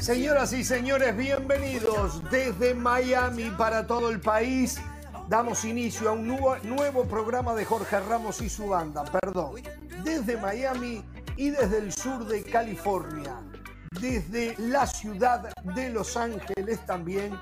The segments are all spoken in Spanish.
Señoras y señores, bienvenidos desde Miami para todo el país. Damos inicio a un nuevo, programa de Jorge Ramos y su banda, perdón, desde Miami y desde el sur de California, desde la ciudad de Los Ángeles también,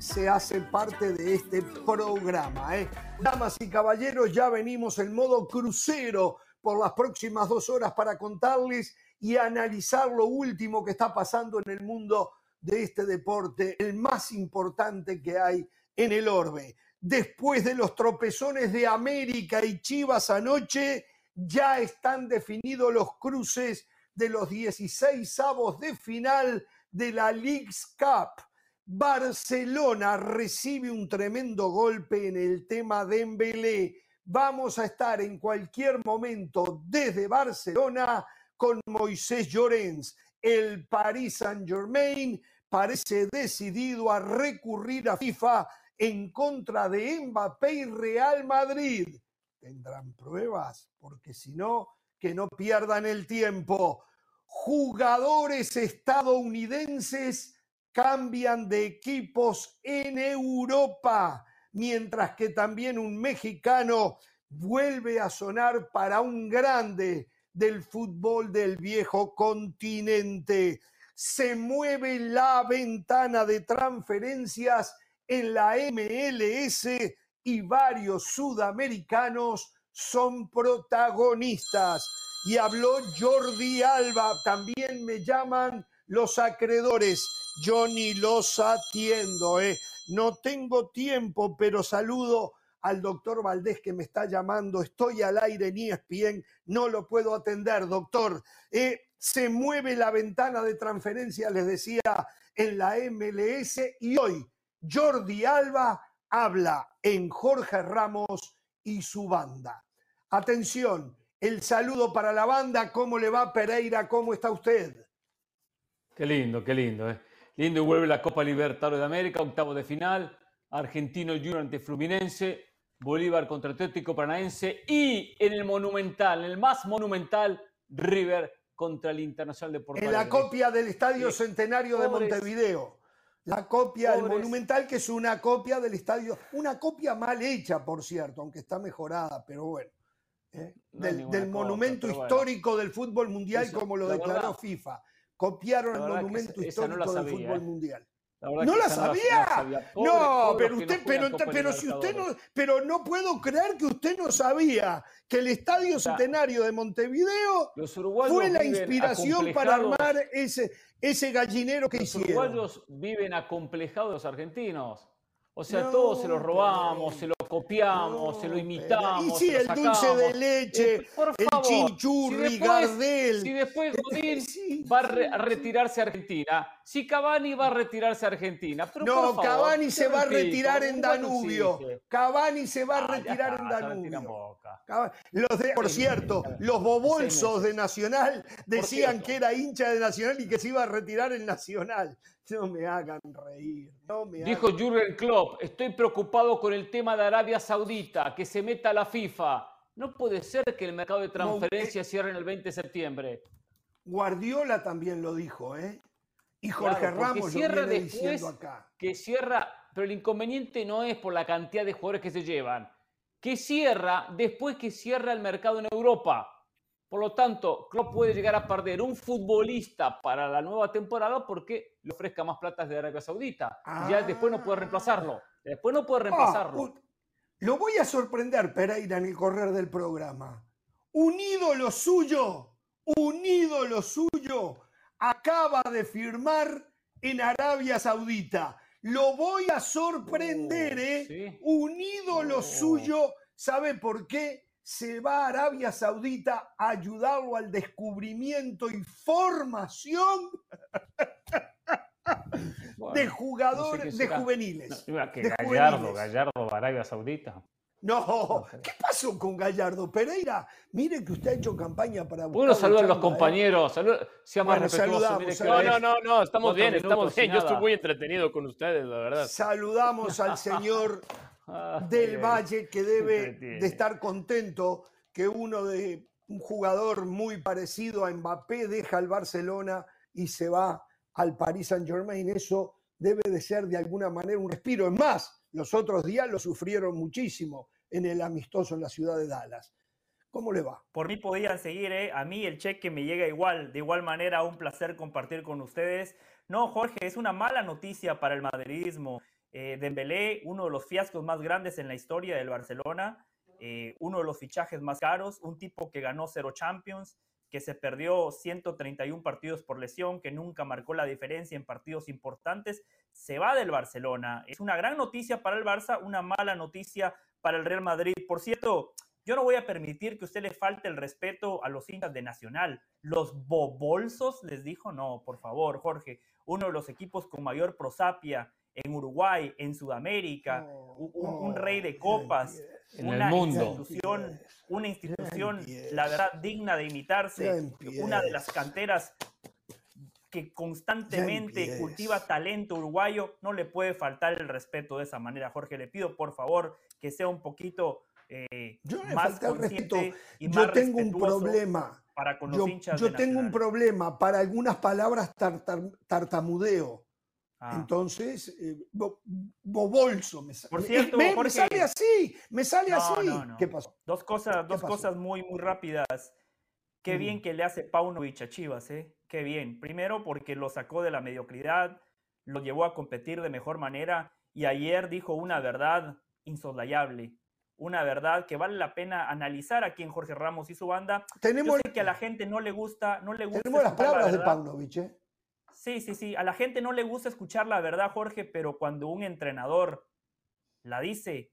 se hace parte de este programa. ¿eh? Damas y caballeros, ya venimos en modo crucero por las próximas dos horas para contarles y analizar lo último que está pasando en el mundo de este deporte, el más importante que hay en el orbe. Después de los tropezones de América y Chivas anoche, ya están definidos los cruces de los 16 avos de final de la League's Cup. Barcelona recibe un tremendo golpe en el tema de Embelé. Vamos a estar en cualquier momento desde Barcelona con Moisés Llorens. El Paris Saint-Germain parece decidido a recurrir a FIFA en contra de Mbappé y Real Madrid. Tendrán pruebas, porque si no, que no pierdan el tiempo. Jugadores estadounidenses cambian de equipos en Europa, mientras que también un mexicano vuelve a sonar para un grande del fútbol del viejo continente. Se mueve la ventana de transferencias en la MLS y varios sudamericanos son protagonistas. Y habló Jordi Alba, también me llaman los acreedores. Yo ni los atiendo, ¿eh? No tengo tiempo, pero saludo al doctor Valdés que me está llamando. Estoy al aire en ESPN, no lo puedo atender, doctor. Eh, se mueve la ventana de transferencia, les decía, en la MLS y hoy Jordi Alba habla en Jorge Ramos y su banda. Atención, el saludo para la banda. ¿Cómo le va Pereira? ¿Cómo está usted? Qué lindo, qué lindo. ¿eh? Lindo y vuelve la Copa Libertadores de América, octavo de final. Argentino Junior ante Fluminense. Bolívar contra Atlético Paranaense y en el monumental, en el más monumental, River contra el Internacional de Porto En la copia del Estadio Centenario de Montevideo. La copia del Monumental, que es una copia del estadio, una copia mal hecha, por cierto, aunque está mejorada, pero bueno. ¿eh? del, monumento histórico del fútbol mundial, como lo declaró FIFA. Copiaron el monumento histórico del fútbol mundial. ¿No la sabía? No, pero usted, pero, pero si usted no, pero no puedo creer que usted no sabía que el Estadio Centenario de Montevideo fue la inspiración para armar ese, ese gallinero que hicieron. Los uruguayos viven acomplejados los argentinos. O sea, todos se lo robamos, se lo copiamos, se lo imitamos. Y sí, el dulce de leche, eh, el chinchurri, Gardel. Si después Godín va a, retirarse a Argentina, si Cavani va a retirarse a Argentina. Pero no, Cavani se va a retirar en Danubio. Cavani se va a retirar en Danubio. por cierto, los bobolsos de Nacional decían que era hincha de Nacional y que se iba a retirar en Nacional. No me hagan reír. Dijo Jürgen Klopp, estoy preocupado con el tema de Arabia Saudita, que se meta a la FIFA. No puede ser que el mercado de transferencias eh, cierre en el 20 de septiembre. Guardiola también lo dijo, ¿eh? Y Jorge Ramos cierra lo viene diciendo acá. Que cierra, pero el inconveniente no es por la cantidad de jugadores que se llevan. Que cierra después que cierra el mercado en Europa. Por lo tanto, Klopp puede llegar a perder un futbolista para la nueva temporada porque le ofrezca más plata de Arabia Saudita. ya después no puede ah. reemplazarlo. Después no puede reemplazarlo. Ah, lo voy a sorprender, Pereira, en el correr del programa. Un ídolo suyo, un ídolo suyo, acaba de firmar en Arabia Saudita. Lo voy a sorprender, oh, ¿eh? Un ídolo oh. suyo, ¿sabe por qué? Se va a Arabia Saudita a ayudarlo al descubrimiento y formación de jugadores, de juveniles. Gallardo, Gallardo va a Arabia Saudita. No, ¿qué pasó con Gallardo? Pereira, mire que usted ha hecho campaña para Bueno, saludar a los compañeros, sea más respetuoso. no, no, no, no, estamos bien, estamos bien. Yo estoy muy entretenido con ustedes, la verdad. Saludamos al señor del Valle que debe de estar contento que uno de un jugador muy parecido a Mbappé deja el Barcelona y se va al Paris Saint Germain. Eso debe de ser de alguna manera un respiro. Es más, los otros días lo sufrieron muchísimo en el amistoso en la ciudad de Dallas. ¿Cómo le va? Por mí podían seguir, ¿eh? A mí el cheque me llega igual. De igual manera, un placer compartir con ustedes. No, Jorge, es una mala noticia para el madridismo. Eh, Dembélé, uno de los fiascos más grandes en la historia del Barcelona, eh, uno de los fichajes más caros, un tipo que ganó cero Champions, que se perdió 131 partidos por lesión, que nunca marcó la diferencia en partidos importantes, se va del Barcelona. Es una gran noticia para el Barça, una mala noticia para el Real Madrid. Por cierto, yo no voy a permitir que usted le falte el respeto a los hinchas de Nacional. Los bobolsos les dijo, no, por favor, Jorge, uno de los equipos con mayor prosapia en Uruguay, en Sudamérica, un, rey de copas, una institución, una institución, la verdad, digna de imitarse, una de las canteras que constantemente cultiva talento uruguayo, no le puede faltar el respeto de esa manera. Jorge, le pido por favor que sea un poquito eh, más consciente y más yo tengo un problema. para con los yo, hinchas yo tengo un problema para algunas palabras tartamudeo Ah. Entonces, eh, bobolso me, Por cierto, me, sale así, me sale así. ¿Qué pasó? Dos cosas, dos cosas muy, muy rápidas. Qué bien que le hace Paunovic a Chivas, ¿eh? Qué bien. Primero porque lo sacó de la mediocridad, lo llevó a competir de mejor manera y ayer dijo una verdad insoslayable. Una verdad que vale la pena analizar aquí en Jorge Ramos y su banda. Tenemos, Yo sé que a la gente no le gusta, no le gusta. Tenemos las palabras de Paunovic, ¿eh? Sí, sí, sí. A la gente no le gusta escuchar la verdad, Jorge, pero cuando un entrenador la dice,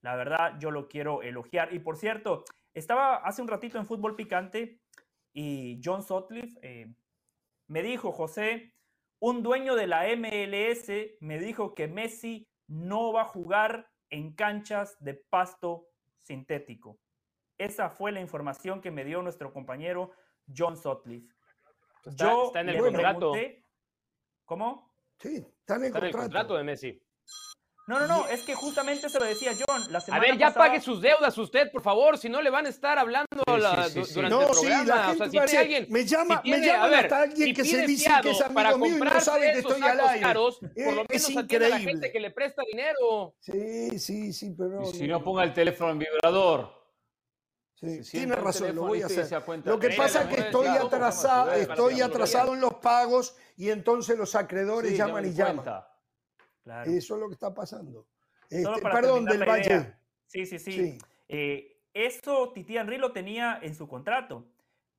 la verdad yo lo quiero elogiar. Y por cierto, estaba hace un ratito en Fútbol Picante y John Sutcliffe eh, me dijo, José, un dueño de la MLS me dijo que Messi no va a jugar en canchas de pasto sintético. Esa fue la información que me dio nuestro compañero John Sutcliffe. Yo está en el contrato. ¿Cómo? Sí, está en el, contrato. de Messi. No, no, no, es que justamente se lo decía John. La semana a ver, ya pague sus deudas usted, por favor, si no le van a estar hablando durante el programa. o sea, si alguien, me llama, me llama ver, hasta alguien que se dice que es amigo para mío y no sabe que estoy al aire. Caros, por lo menos es increíble. a la gente que le presta dinero. Sí, sí, sí, pero... si no, ponga el teléfono en vibrador. Sí, tiene razón, lo voy a hacer. Lo que pasa es que estoy atrasado, estoy atrasado en los pagos y entonces los acreedores llaman y llaman. Eso es lo que está pasando. Este, perdón, del Valle. Sí, sí, sí. Eh, eso Titi Henry lo tenía en su contrato.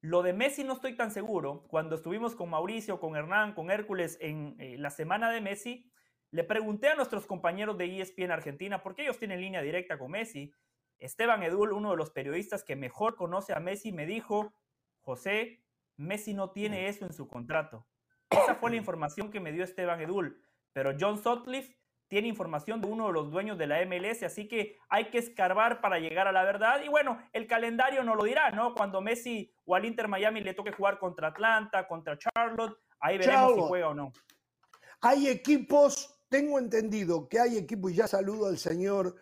Lo de Messi no estoy tan seguro. Cuando estuvimos con Mauricio, con Hernán, con Hércules en eh, la semana de Messi, le pregunté a nuestros compañeros de ESPN Argentina, porque ellos tienen línea directa con Messi, Esteban Edul, uno de los periodistas que mejor conoce a Messi, me dijo, José, Messi no tiene eso en su contrato. Esa fue la información que me dio Esteban Edul. Pero John Sutcliffe tiene información de uno de los dueños de la MLS, así que hay que escarbar para llegar a la verdad. Y bueno, el calendario no lo dirá, ¿no? Cuando Messi o al Inter Miami le toque jugar contra Atlanta, contra Charlotte, ahí veremos si juega o no. Hay equipos, tengo entendido que hay equipos, y ya saludo al señor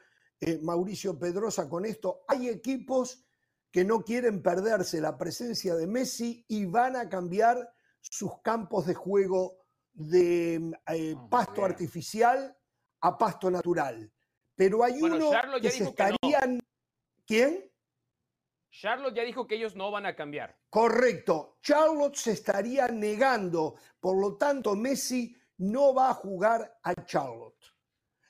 eh, Mauricio Pedrosa con esto. Hay equipos que no quieren perderse la presencia de Messi y van a cambiar sus campos de juego de eh, ah, pasto artificial a pasto natural. Pero hay uno que se estarían... ¿Quién? Charlotte ya dijo que ellos no van a cambiar. Correcto. Charlotte se estaría negando. Por lo tanto, Messi no va a jugar a Charlotte.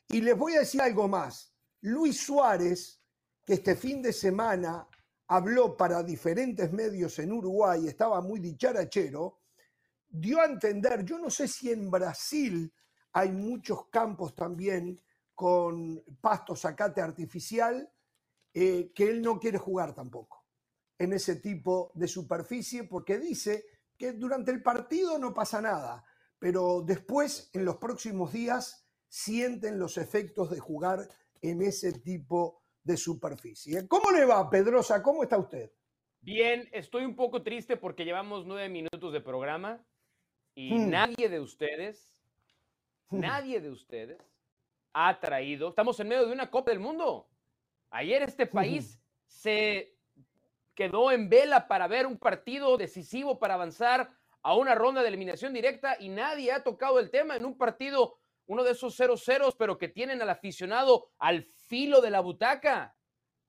Y les voy a decir algo más. Luis Suárez, que este fin de semana habló para diferentes medios en Uruguay, estaba muy dicharachero, dio a entender, yo no sé si en Brasil hay muchos campos también con pasto zacate artificial, eh, que él no quiere jugar tampoco en ese tipo de superficie, porque dice que durante el partido no pasa nada, pero después, en los próximos días, sienten los efectos de jugar en ese tipo de superficie. ¿Cómo le va, Pedrosa? ¿Cómo está usted? Bien, estoy un poco triste porque llevamos nueve minutos de programa y hmm. nadie de ustedes, hmm. nadie de ustedes ha traído, estamos en medio de una Copa del Mundo. Ayer este hmm. país se quedó en vela para ver un partido decisivo para avanzar a una ronda de eliminación directa y nadie ha tocado el tema en un partido, uno de esos 0-0, pero que tienen al aficionado al filo de la butaca.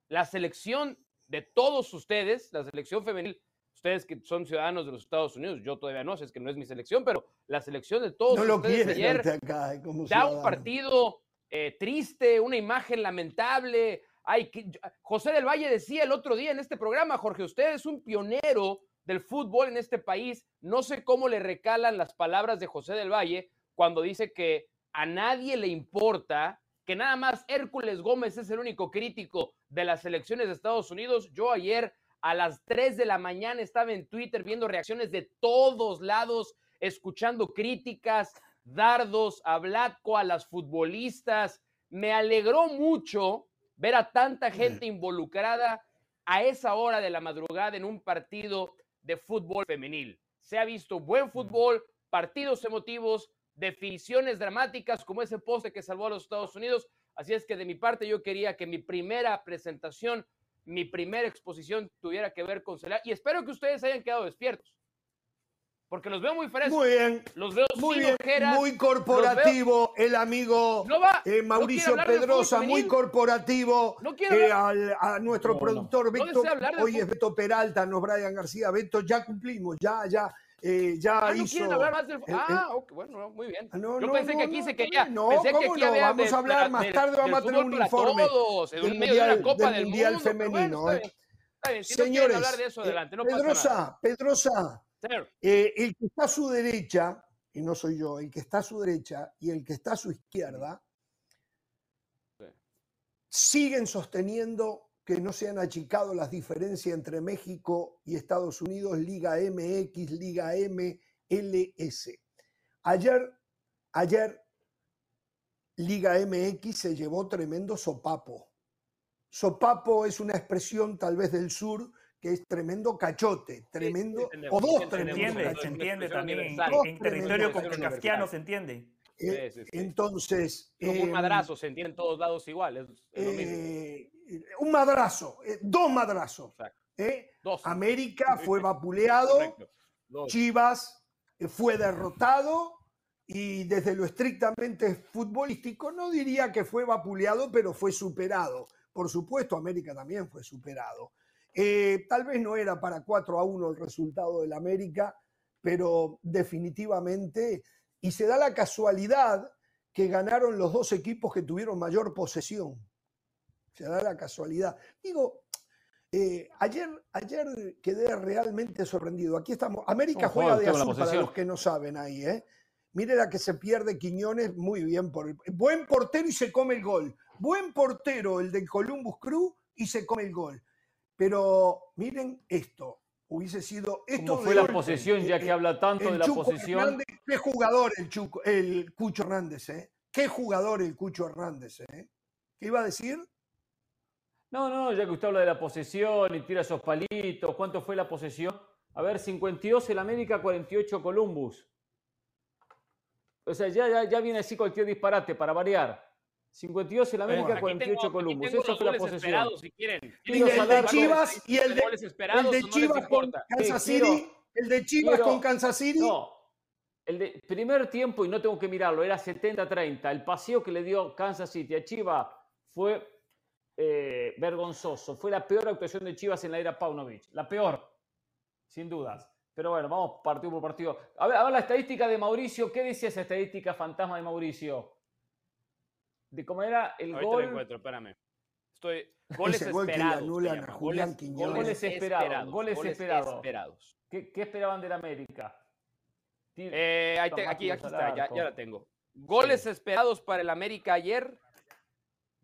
La selección de todos ustedes, la selección femenil, ustedes que son ciudadanos de los Estados Unidos, yo todavía no sé, es que no es mi selección, pero la selección de todos no lo ustedes ayer acá, da un partido eh, triste, una imagen lamentable. Ay, que, José del Valle decía el otro día en este programa, Jorge, usted es un pionero del fútbol en este país. No sé cómo le recalan las palabras de José del Valle cuando dice que a nadie le importa que nada más Hércules Gómez es el único crítico de las elecciones de Estados Unidos. Yo ayer a las 3 de la mañana estaba en Twitter viendo reacciones de todos lados, escuchando críticas, dardos a Blatco, a las futbolistas. Me alegró mucho ver a tanta gente involucrada a esa hora de la madrugada en un partido de fútbol femenil. Se ha visto buen fútbol, partidos emotivos, definiciones dramáticas como ese poste que salvó a los Estados Unidos. Así es que de mi parte yo quería que mi primera presentación, mi primera exposición tuviera que ver con Celia y espero que ustedes hayan quedado despiertos. Porque los veo muy frescos. Muy bien. Los veo muy bien, muy corporativo el amigo eh, Mauricio Pedrosa, muy corporativo. No eh, a nuestro productor Víctor, hoy es Beto Peralta, no Brian García. Beto, ya cumplimos, ya, ya eh, ya ah, ¿no quieren hablar más del Ah, bueno, muy bien. No, Yo pensé que aquí se quería. No, pensé ¿cómo que aquí no? Había vamos a hablar más tarde, vamos a tener un informe. Todos, en del medio de Copa del, Mundial mundo, femenino. Bueno, eh. está bien, Si Señores, no hablar de eso, adelante. No Pedrosa, pasa nada. Pedrosa, eh, el que está a su derecha, y no soy yo, el que está a su derecha y el que está a su izquierda, Sí. siguen sosteniendo que no se han achicado las diferencias entre México y Estados Unidos, Liga MX, Liga MLS. Ayer, ayer, Liga MX se llevó tremendo sopapo. Sopapo es una expresión tal vez del sur que es tremendo cachote, tremendo, o dos Se tremendos entiende, cachotes. se entiende también. En, en territorio kafkiano se entiende. Eh, Sí, sí, sí. Entonces, Como un em, madrazo, se entiende en todos lados igual. Es, es lo mismo. eh, un madrazo, eh, dos madrazos. ¿eh? Dos. América fue vapuleado. Chivas eh, fue derrotado y desde lo estrictamente futbolístico no diría que fue vapuleado, pero fue superado. Por supuesto, América también fue superado. Eh, tal vez no era para 4 a 1 el resultado del América, pero definitivamente, y se da la casualidad que ganaron los dos equipos que tuvieron mayor posesión. Se da la casualidad. Digo, eh, ayer, ayer quedé realmente sorprendido. Aquí estamos. América No, juega de azul para los que no saben ahí, ¿eh? Mire la que se pierde Quiñones, muy bien. Por el, buen portero y se come el gol. Buen portero el del Columbus Crew y se come el gol. Pero miren esto. Hubiese sido esto. ¿Cómo de fue la posesión, ya que Eh, habla tanto el de la Chuco posesión? Hernández, qué jugador el, Chuco, el Cucho Hernández, ¿eh? Qué jugador el Cucho Hernández, ¿eh? ¿Qué iba a decir? No, no, ya que usted habla de la posesión y tira esos palitos, ¿cuánto fue la posesión? A ver, 52 el América, 48 Columbus. O sea, ya, ya, ya viene así cualquier disparate para variar. 52 el América, Aquí 48 tengo- aquí Columbus. Esa los fue la posesión. esperados, si quieren. Y el de Chivas y el de, el de no Chivas con? Kansas Sí, quiero- City. El de Chivas quiero- con Kansas City. No, el de primer tiempo, y no tengo que mirarlo, era 70-30. El paseo que le dio Kansas City a Chivas fue eh, vergonzoso. Fue la peor actuación de Chivas en la era Paunovic. La peor, sin dudas. Pero bueno, vamos partido por partido. A ver, a ver la estadística de Mauricio. ¿Qué decía esa estadística fantasma de Mauricio? De cómo era el Ahorita gol. lo encuentro, espérame. Estoy. Goles Ese gol que le esperados. se anulan a llama. Julián Goles- Quiñones. Goles esperados, goles esperados. esperados. ¿Qué, qué esperaban del América? Eh, ahí te- Tomás aquí, aquí está, ya la tengo. Goles esperados para el América ayer.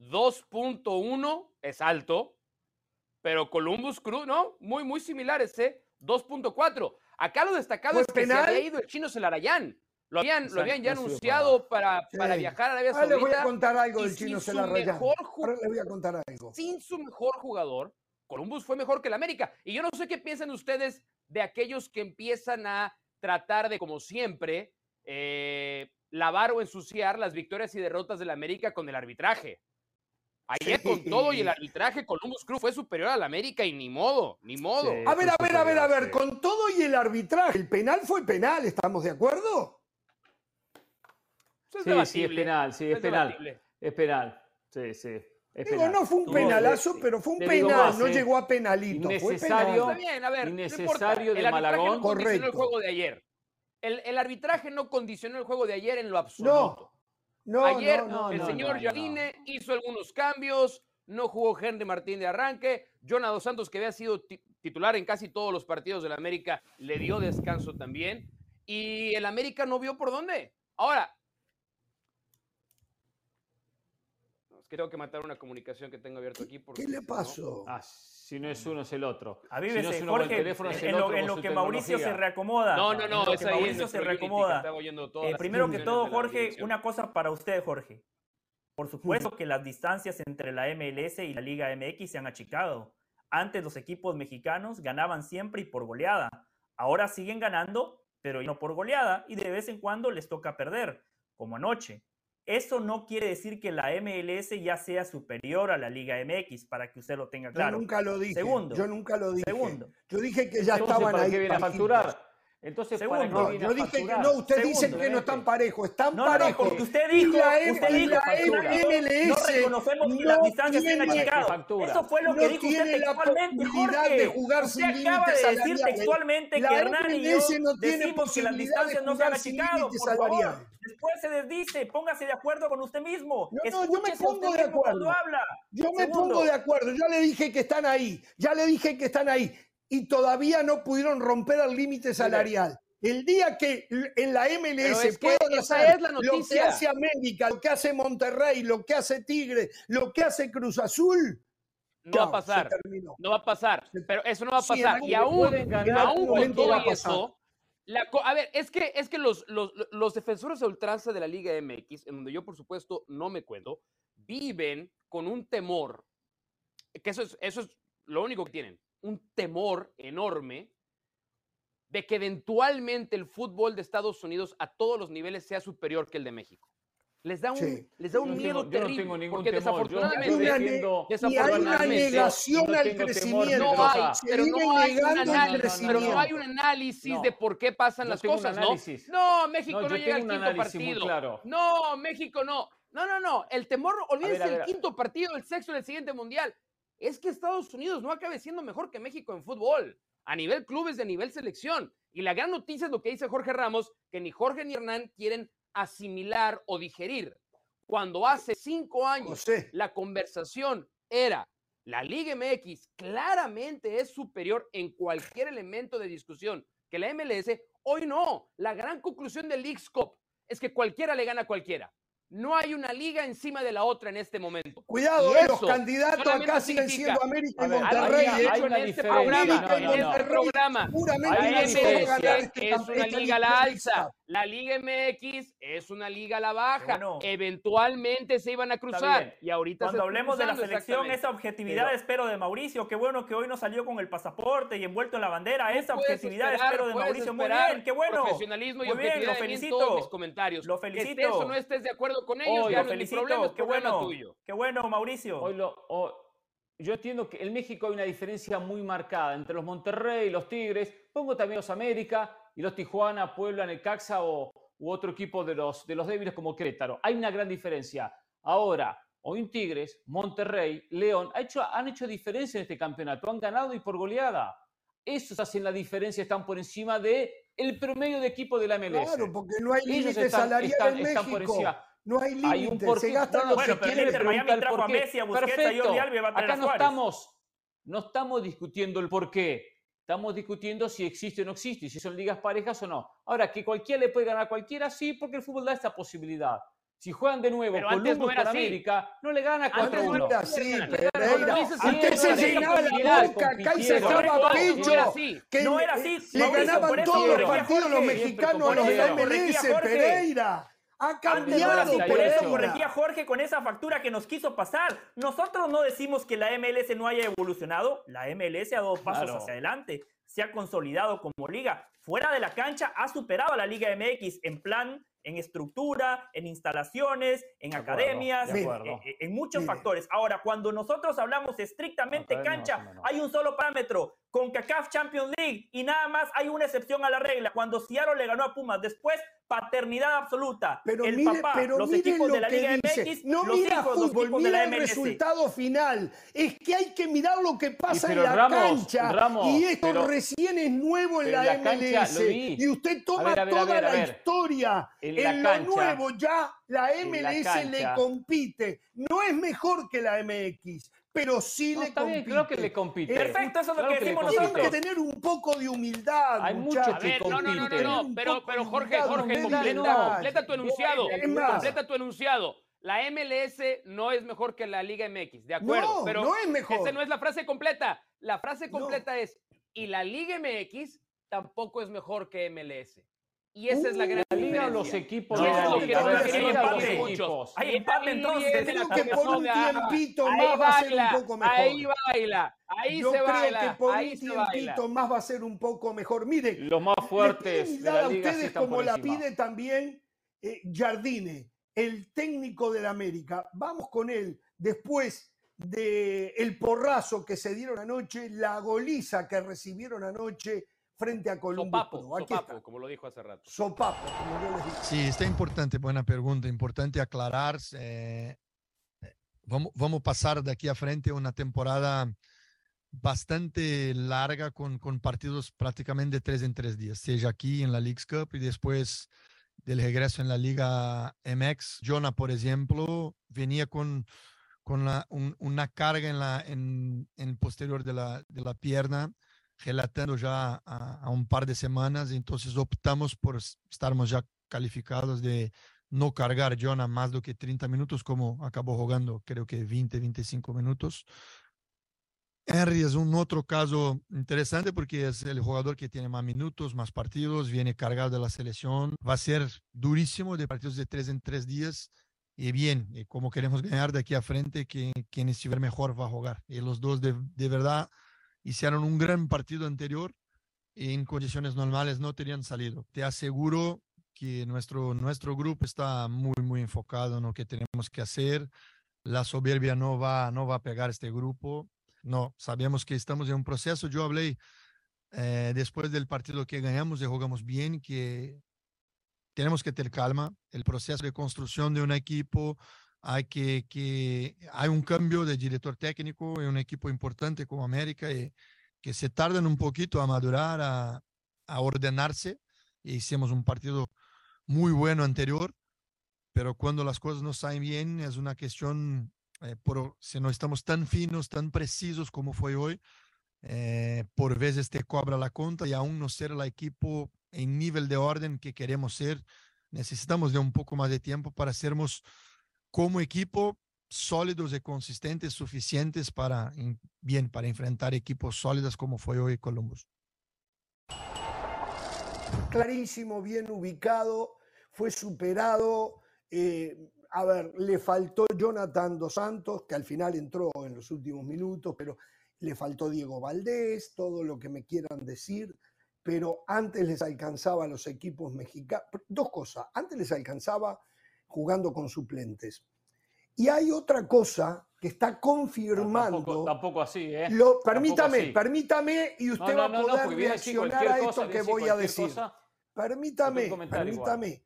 2.1 es alto, pero Columbus Cruz, ¿no? Muy, muy similares, ¿eh? 2.4. Acá lo destacado ¿Fue es que penal? se había ido el chino Celarayán. Lo habían, lo habían ya anunciado para, viajar a Arabia Ahora les voy a Saudita. contar algo del chino Ahora voy a contar algo. sin su mejor jugador, Columbus fue mejor que el América. Y yo no sé qué piensan ustedes de aquellos que empiezan a tratar de, como siempre, eh, lavar o ensuciar las victorias y derrotas del América con el arbitraje. Ayer con todo y el arbitraje, Columbus Crew fue superior al América y ni modo, ni modo. a ver, a ver, a ver, a ver, con todo y el arbitraje, el penal fue penal, ¿estamos de acuerdo? sí, sí, es penal, sí, es, penal. Es penal, sí, sí. Digo, no fue un penalazo, pero fue un penal, no llegó a penalito. Innecesario, fue penal. bien, a ver, innecesario de el Malagón. No condicionó el juego de ayer. El, el, arbitraje no condicionó el juego de ayer en lo absoluto. No, ayer no, el señor Jardine hizo algunos cambios, no jugó Henry Martín de arranque, Jonado Santos, que había sido titular en casi todos los partidos del América, le dio descanso también. Y el América no vio por dónde. Ahora, que tengo que matar una comunicación que tengo abierto aquí. Porque, ¿Qué le pasó? Ah, si no es uno, es el otro. A si no es uno Jorge, teléfono, es el en, otro, en lo que Mauricio se reacomoda. No, no, no, es ahí Mauricio se reacomoda. Eh, primero que todo, Jorge, una cosa para usted, Jorge. Por supuesto que las distancias entre la MLS y la Liga MX se han achicado. Antes los equipos mexicanos ganaban siempre y por goleada. Ahora siguen ganando, pero no por goleada, y de vez en cuando les toca perder, como anoche. Eso no quiere decir que la MLS ya sea superior a la Liga MX, para que usted lo tenga claro. Yo nunca lo dije. Segundo. Yo nunca lo dije. Segundo. Yo dije que ya estaban ahí. Que viene a facturar? Entonces, Segundo, no, yo dije que no, usted dice que no están parejos, están no, parejos. No, porque usted dijo, la, usted dijo la MLS no reconocemos que las distancias se han achicado. Eso fue lo que dijo usted textualmente, Jorge. de jugar usted acaba de decir textualmente que Hernán y yo no decimos que las distancias no se han achicado, por favor. Después se desdice, póngase de acuerdo con usted mismo. No, no, yo me pongo de acuerdo. Habla. Yo me pongo de acuerdo, ya le dije que están ahí, ya le dije que están ahí y todavía no pudieron romper el límite salarial. El día que en la MLS puedan hacer lo que hace América, lo que hace Monterrey, lo que hace Tigre, lo que hace Cruz Azul, no, va a pasar. No va a pasar. Pero eso no va a pasar. y aún, aún con todo eso, a ver, es que, es que los, los, los defensores de ultranza de la Liga MX, en donde yo por supuesto no me cuento, viven con un temor, que eso es, eso es lo único que tienen, un temor enorme de que eventualmente el fútbol de Estados Unidos a todos los niveles sea superior que el de México. Les da un, les da un miedo terrible. Yo no tengo ningún porque temor. desafortunadamente, y hay una negación al crecimiento. No hay, pero no hay, un análisis, pero no hay un análisis de por qué pasan las cosas, ¿no? No, México no, llega al quinto partido. Claro. No, México no. No, no, no. El temor, olvídese el quinto partido, el sexto del siguiente mundial. Es que Estados Unidos no acabe siendo mejor que México en fútbol a nivel clubes, de nivel selección. Y la gran noticia es lo que dice Jorge Ramos, que ni Jorge ni Hernán quieren asimilar o digerir. Cuando hace cinco años la conversación era la Liga MX claramente es superior en cualquier elemento de discusión que la MLS, hoy no. La gran conclusión del League's Cup es que cualquiera le gana a cualquiera. No hay una liga encima de la otra en este momento. Cuidado, eh, los candidatos acá siguen siendo América y Monterrey. Hay, hay una este programa, en este programa. es una liga a la alza. La Liga MX es una liga a la baja. Eventualmente se iban a cruzar. Y ahorita Cuando hablemos de la selección, esa objetividad espero de Mauricio. Qué bueno que hoy no salió con el pasaporte y envuelto en la bandera. Esa objetividad espero de Mauricio. Muy bien, qué bueno. Profesionalismo y objetividad lo felicito. mis comentarios. Lo felicito. Que estés o no estés de acuerdo con ellos, ya no felicito. problema, qué bueno. tuyo. Qué bueno, Mauricio. Hoy lo, yo entiendo que en México hay una diferencia muy marcada entre los Monterrey y los Tigres. Pongo también los América y los Tijuana, Puebla, Necaxa o, u otro equipo de los, de los débiles como Querétaro. Hay una gran diferencia. Ahora, hoy en Tigres, Monterrey, León ha hecho, han hecho diferencia en este campeonato. Han ganado y por goleada. Esos hacen la diferencia, están por encima de el promedio de equipo de la MLS. Claro, porque no hay límite salarial en México. No hay límite, un se gastan no, bueno, pero Inter Miami trajo a Messi, a Busquets, Perfecto. a Jordi Alba va a Acá no estamos, no estamos discutiendo el por qué. Estamos discutiendo si existe o no existe, si son ligas parejas o no. Ahora, que cualquiera le puede ganar a cualquiera, sí, porque el fútbol da esta posibilidad. Si juegan de nuevo Columbus no con América, no le gana 4-1. No así, Pereira. Antes se llenaba la boca, acá y se estaba pecho. Que no era así. Le ganaban todos los partidos los mexicanos a los de la MLS, Pereira. Ha cambiado. por eso corregía Jorge con esa factura que nos quiso pasar. Nosotros no decimos que la MLS no haya evolucionado. La MLS ha dado pasos hacia adelante. Se ha consolidado como liga. Fuera de la cancha ha superado a la Liga MX en plan en estructura, en instalaciones, en academias, en, muchos factores. Ahora, cuando nosotros hablamos estrictamente cancha, hay un solo parámetro, con CACAF Champions League, y nada más hay una excepción a la regla. Cuando Seattle le ganó a Pumas, después paternidad absoluta. Pero el papá, los equipos de la Liga MX, no los mira hijos, fútbol, los mira el resultado final. Es que hay que mirar lo que pasa en la cancha. y esto recién es nuevo en la, MLS. y usted toma toda la historia. En, lo nuevo ya la MLS le compite. No es mejor que la MX pero sí le compite. creo que le compite. Perfecto, eso es lo que, decimos nosotros. Tienen que tener un poco de humildad, Hay muchos que No, no, no, no, pero, pero Jorge, Jorge, completa, completa, tu enunciado. Completa tu enunciado. La MLS no es mejor que la Liga MX, de acuerdo. No, pero no es mejor. Esa no es la frase completa. La frase completa es, y la Liga MX tampoco es mejor que MLS. Y esa es la gran uh, liga los equipos la los equipos. Hay empate entonces. Creo que por un tiempito más va a ser un poco mejor. Ahí baila, ahí Yo se creo baila. que por un tiempito más va a ser un poco mejor. Mire, los más fuertes de la liga ustedes como la pide también eh, Jardine, el técnico del América. Vamos con él después del el porrazo que se dieron anoche, la goliza que recibieron anoche frente a Columbus Sopapo, como lo dijo hace rato. Sopapo, como yo les dije. Sí, está importante, buena pregunta, importante aclarar. Eh, vamos, vamos a pasar de aquí a frente una temporada bastante larga con, con partidos prácticamente de tres en tres días, sea aquí en la League's Cup y después del regreso en la Liga MX. Jonah, por ejemplo, venía con, con la, una carga en, la, en, en posterior de la, de la pierna relatando ya a, un par de semanas, entonces optamos por estarmos ya calificados de no cargar Jonah más de que 30 minutos, como acabó jugando, creo que 20, 25 minutos. Henry es un otro caso interesante porque es el jugador que tiene más minutos, más partidos, viene cargado de la selección. Va a ser durísimo de partidos de tres en tres días. Y bien, como queremos ganar de aquí a frente, que quien estiver mejor va a jugar. Y los dos de, de verdad hicieron un gran partido anterior y en condiciones normales no tenían salido. Te aseguro que nuestro, nuestro grupo está muy, muy enfocado en lo que tenemos que hacer. La soberbia no va, no va a pegar este grupo. No, sabemos que estamos en un proceso. Yo hablé eh, después del partido que ganamos y jugamos bien, que tenemos que tener calma. El proceso de construcción de un equipo hay que, que hay un cambio de director técnico en un equipo importante como América y que se tardan un poquito a madurar, a, ordenarse. Y hicimos un partido muy bueno anterior, pero cuando las cosas no salen bien es una cuestión, eh, por, si no estamos tan finos, tan precisos como fue hoy, eh, por veces te cobra la cuenta y aún no ser el equipo en nivel de orden que queremos ser, necesitamos de un poco más de tiempo para sermos como equipo sólidos y consistentes suficientes para bien para enfrentar equipos sólidos como fue hoy Columbus. Clarísimo, bien ubicado, fue superado. Eh, a ver, le faltó Jonathan Dos Santos, que al final entró en los últimos minutos, pero le faltó Diego Valdés, todo lo que me quieran decir, pero antes les alcanzaba a los equipos mexicanos. Dos cosas, antes les alcanzaba jugando con suplentes. Y hay otra cosa que está confirmando. tampoco, así, ¿eh? permítame, permítame y usted va a poder reaccionar a esto que voy a decir. permítame, permítame.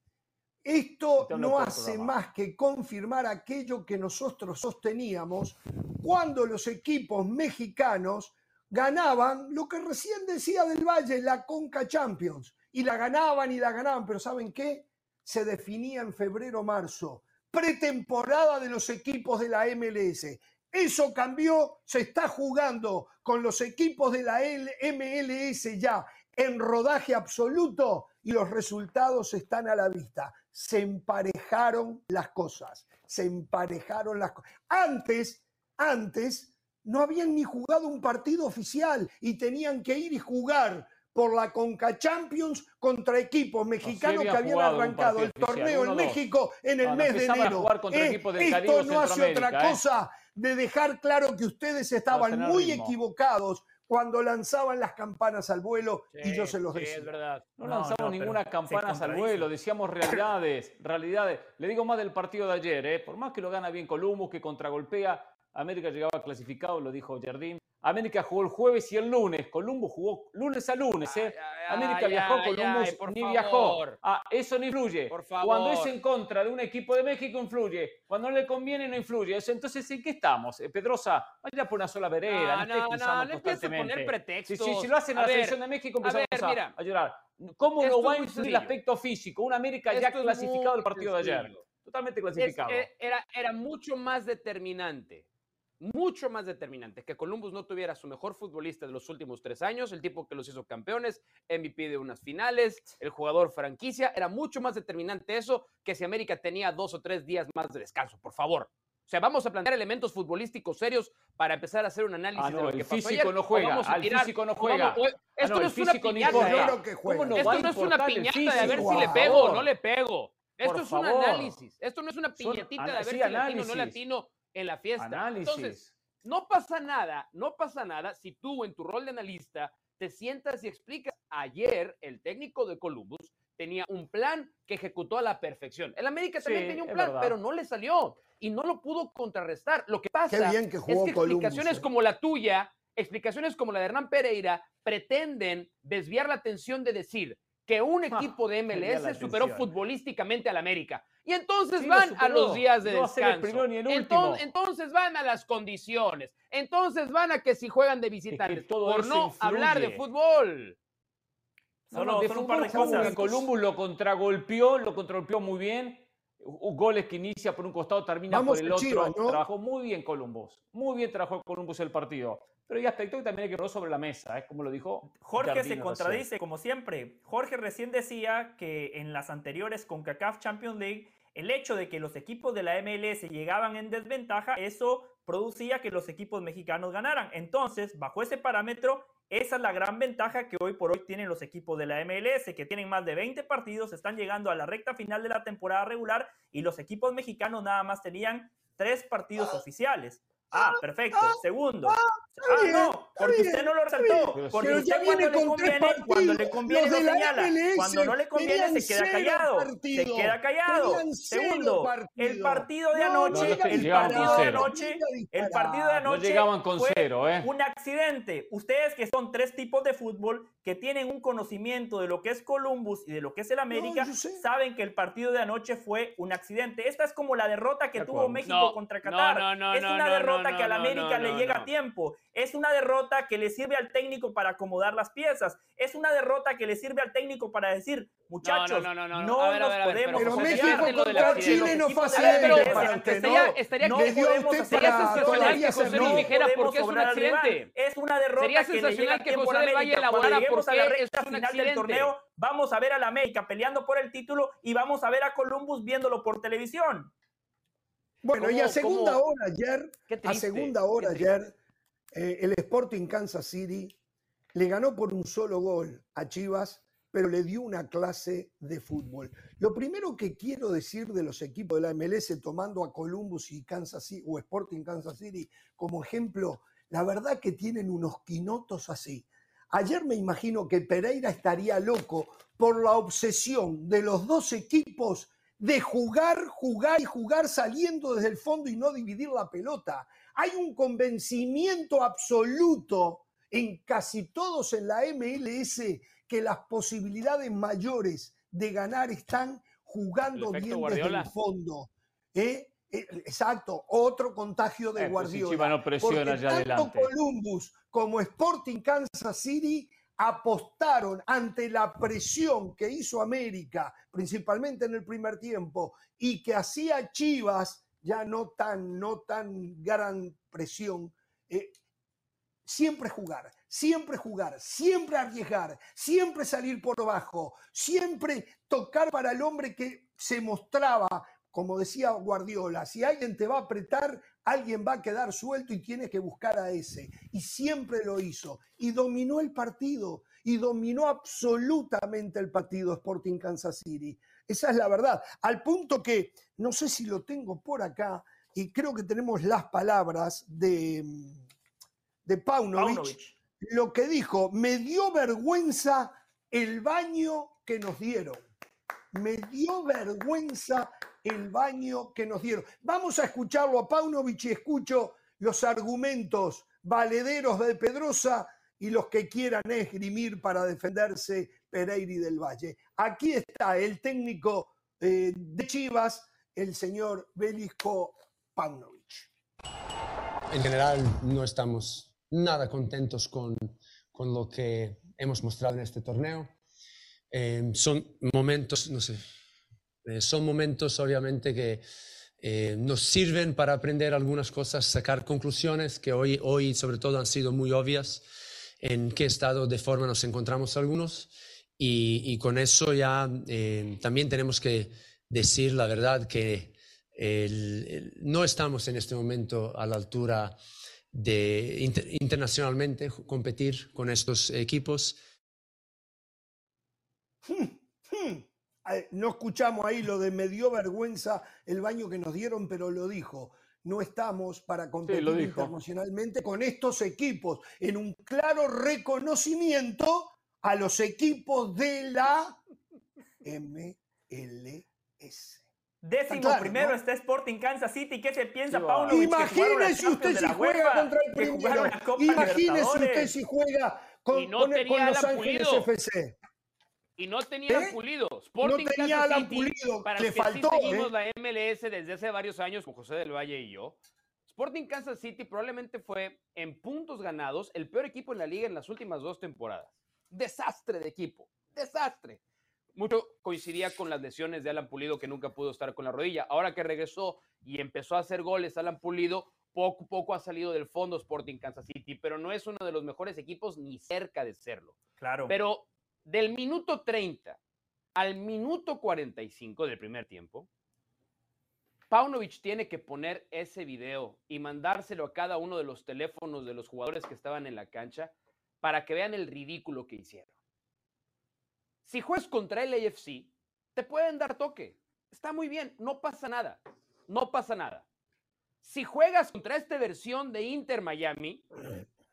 Esto no hace más que confirmar aquello que nosotros sosteníamos cuando los equipos mexicanos ganaban lo que recién decía del Valle, la Conca Champions. Y la ganaban y la ganaban, pero ¿saben qué? Se definía en febrero-marzo, pretemporada de los equipos de la MLS. Eso cambió, se está jugando con los equipos de la MLS ya en rodaje absoluto y los resultados están a la vista. Se emparejaron las cosas, se emparejaron las cosas. Antes, antes, no habían ni jugado un partido oficial y tenían que ir y jugar por la Conca Champions contra equipos mexicanos que habían arrancado el torneo en México en el mes de enero. Eh, esto no hace otra ¿eh? cosa de dejar claro que ustedes estaban muy equivocados cuando lanzaban las campanas al vuelo y yo se los decía. es verdad. No, lanzamos ninguna campanas al vuelo, decíamos realidades, realidades. Le digo más del partido de ayer, ¿eh? por más que lo gana bien Columbus, que contragolpea, América llegaba clasificado, lo dijo Jardín. América jugó el jueves y el lunes. Columbus jugó lunes a lunes. ¿eh? América viajó, Columbus ni viajó. Ah, eso no influye. Cuando es en contra de un equipo de México, influye. Cuando no le conviene, no influye. Entonces, ¿en qué estamos? Eh, Pedrosa, vaya por una sola vereda. No, no, no, no, a poner pretextos. Si, si, lo hacen a la selección de México, empezamos a, a, llorar. ¿Cómo no va a influir el aspecto físico? Un América ya clasificado el partido de ayer. Totalmente clasificado. Eh, era, era mucho más determinante mucho más determinante que Columbus no tuviera su mejor futbolista de los últimos tres años, el tipo que los hizo campeones, MVP de unas finales, el jugador franquicia, era mucho más determinante eso que si América tenía dos o tres días más de descanso, por favor. O sea, vamos a plantear elementos futbolísticos serios para empezar a hacer un análisis ah, de lo que físico no juega, al físico no juega. esto no, es una piñata. esto no es una piñata de a ver si le pego o no le pego. Esto es un análisis. Esto no es una piñatita de a ver si latino o no latino en la fiesta. Entonces, no pasa nada, no pasa nada si tú en tu rol de analista te sientas y explicas. Ayer el técnico de Columbus tenía un plan que ejecutó a la perfección. El América también tenía un plan, pero no le salió y no lo pudo contrarrestar. Lo que pasa es que explicaciones ¿eh? como la tuya, explicaciones como la de Hernán Pereira, pretenden desviar la atención de decir que un equipo de MLS superó futbolísticamente al América. Y entonces van a los días de descanso. Entonces, van a las condiciones. Entonces van a que si juegan de visitantes. por no hablar de fútbol. No, no, son un par de cosas. Columbus lo contragolpeó, lo contragolpeó muy bien. Goles que inicia por un costado, termina por el otro. Trabajó muy bien Columbus. Muy bien trabajó Columbus el partido. Pero hay aspectos que también hay que poner sobre la mesa, es como lo dijo. Jorge se contradice, como siempre. Jorge recién decía que en las anteriores con CACAF Champions League, el hecho de que los equipos de la MLS llegaban en desventaja, eso producía que los equipos mexicanos ganaran. Entonces, bajo ese parámetro, esa es la gran ventaja que hoy por hoy tienen los equipos de la MLS, que tienen más de 20 partidos, están llegando a la recta final de la temporada regular y los equipos mexicanos nada más tenían tres partidos oficiales. Ah, perfecto. Segundo. Ah, no, porque usted no lo resaltó. Porque usted cuando le conviene, cuando le conviene lo señala. Cuando no le conviene se queda callado. Se queda callado. Segundo, el partido de anoche, el partido de anoche, el partido de anoche llegaban con cero, ¿eh? un accidente. Ustedes que son tres tipos de fútbol que tienen un conocimiento de lo que es Columbus y de lo que es el América, saben que el partido de anoche fue un accidente. Esta es como la derrota que tuvo México contra Qatar. es una derrota que al América le llega a tiempo. Es una derrota que le sirve al técnico para acomodar las piezas. Es una derrota que le sirve al técnico para decir, muchachos, no, no, no, no, no nos podemos Pero México contra Chile no fue así. Estaría, estaría no podemos sensacional que José Luis dijera por qué es un accidente. Es una derrota Sería sensacional que José Luis Valle elaborara por qué es un final del torneo. Vamos a ver a la América peleando por el título y vamos a ver a Columbus viéndolo por televisión. Bueno, y a segunda hora ayer, a segunda hora ayer, eh, el Sporting Kansas City le ganó por un solo gol a Chivas, pero le dio una clase de fútbol. Lo primero que quiero decir de los equipos de la MLS, tomando a Columbus y Kansas City, o Sporting Kansas City como ejemplo, la verdad que tienen unos quinotos así. Ayer me imagino que Pereira estaría loco por la obsesión de los dos equipos de jugar, jugar y jugar saliendo desde el fondo y no dividir la pelota. Hay un convencimiento absoluto en casi todos en la MLS que las posibilidades mayores de ganar están jugando bien desde el fondo. ¿eh? Eh, exacto, otro contagio de eh, pues Guardiola. Tanto Columbus como Sporting Kansas City apostaron ante la presión que hizo América, principalmente en el primer tiempo, y que hacía Chivas, ya no tan, no tan gran presión, eh, siempre jugar, siempre jugar, siempre arriesgar, siempre salir por abajo, siempre tocar para el hombre que se mostraba, como decía Guardiola, si alguien te va a apretar, alguien va a quedar suelto y tienes que buscar a ese. Y siempre lo hizo. Y dominó el partido. Y dominó absolutamente el partido Sporting Kansas City. Esa es la verdad. Al punto que, no sé si lo tengo por acá, y creo que tenemos las palabras de, de Paunovic, lo que dijo, me dio vergüenza el baño que nos dieron. Me dio vergüenza el baño que nos dieron. Vamos a escucharlo a Paunovic y escucho los argumentos valederos de Pedrosa y los que quieran esgrimir para defenderse Pereiri del Valle. Aquí está el técnico eh, de Chivas, el señor Belisco Paunovic. En general no estamos nada contentos con, con lo que hemos mostrado en este torneo. Eh, son momentos, no sé, eh, son momentos obviamente que eh, nos sirven para aprender algunas cosas, sacar conclusiones que hoy, hoy sobre todo han sido muy obvias en qué estado de forma nos encontramos algunos y, con eso ya eh, también tenemos que decir la verdad que no estamos en este momento a la altura de internacionalmente competir con estos equipos. Hmm, hmm. No escuchamos ahí lo de me dio vergüenza el baño que nos dieron, pero lo dijo. No estamos para competir internacionalmente con estos equipos, en un claro reconocimiento a los equipos de la MLS. Décimo primero está Sporting Kansas City. ¿Qué se piensa, Pauno? Imagínese usted si juega contra el primero. Imagínese usted si juega con, con, Los Ángeles FC. Y no tenía ¿Eh? Pulido. Sporting no tenía Alan Pulido. Para le faltó. Sí seguimos ¿eh? la MLS desde hace varios años con José del Valle y yo. Sporting Kansas City probablemente fue en puntos ganados el peor equipo en la liga en las últimas dos temporadas. Desastre de equipo. Desastre. Mucho coincidía con las lesiones de Alan Pulido que nunca pudo estar con la rodilla. Ahora que regresó y empezó a hacer goles Alan Pulido, poco a poco ha salido del fondo Sporting Kansas City, pero no es uno de los mejores equipos ni cerca de serlo. Claro. Pero del minuto 30 al minuto 45 del primer tiempo, Paunovic tiene que poner ese video y mandárselo a cada uno de los teléfonos de los jugadores que estaban en la cancha para que vean el ridículo que hicieron. Si juegas contra el AFC, te pueden dar toque. Está muy bien, no pasa nada. No pasa nada. Si juegas contra esta versión de Inter Miami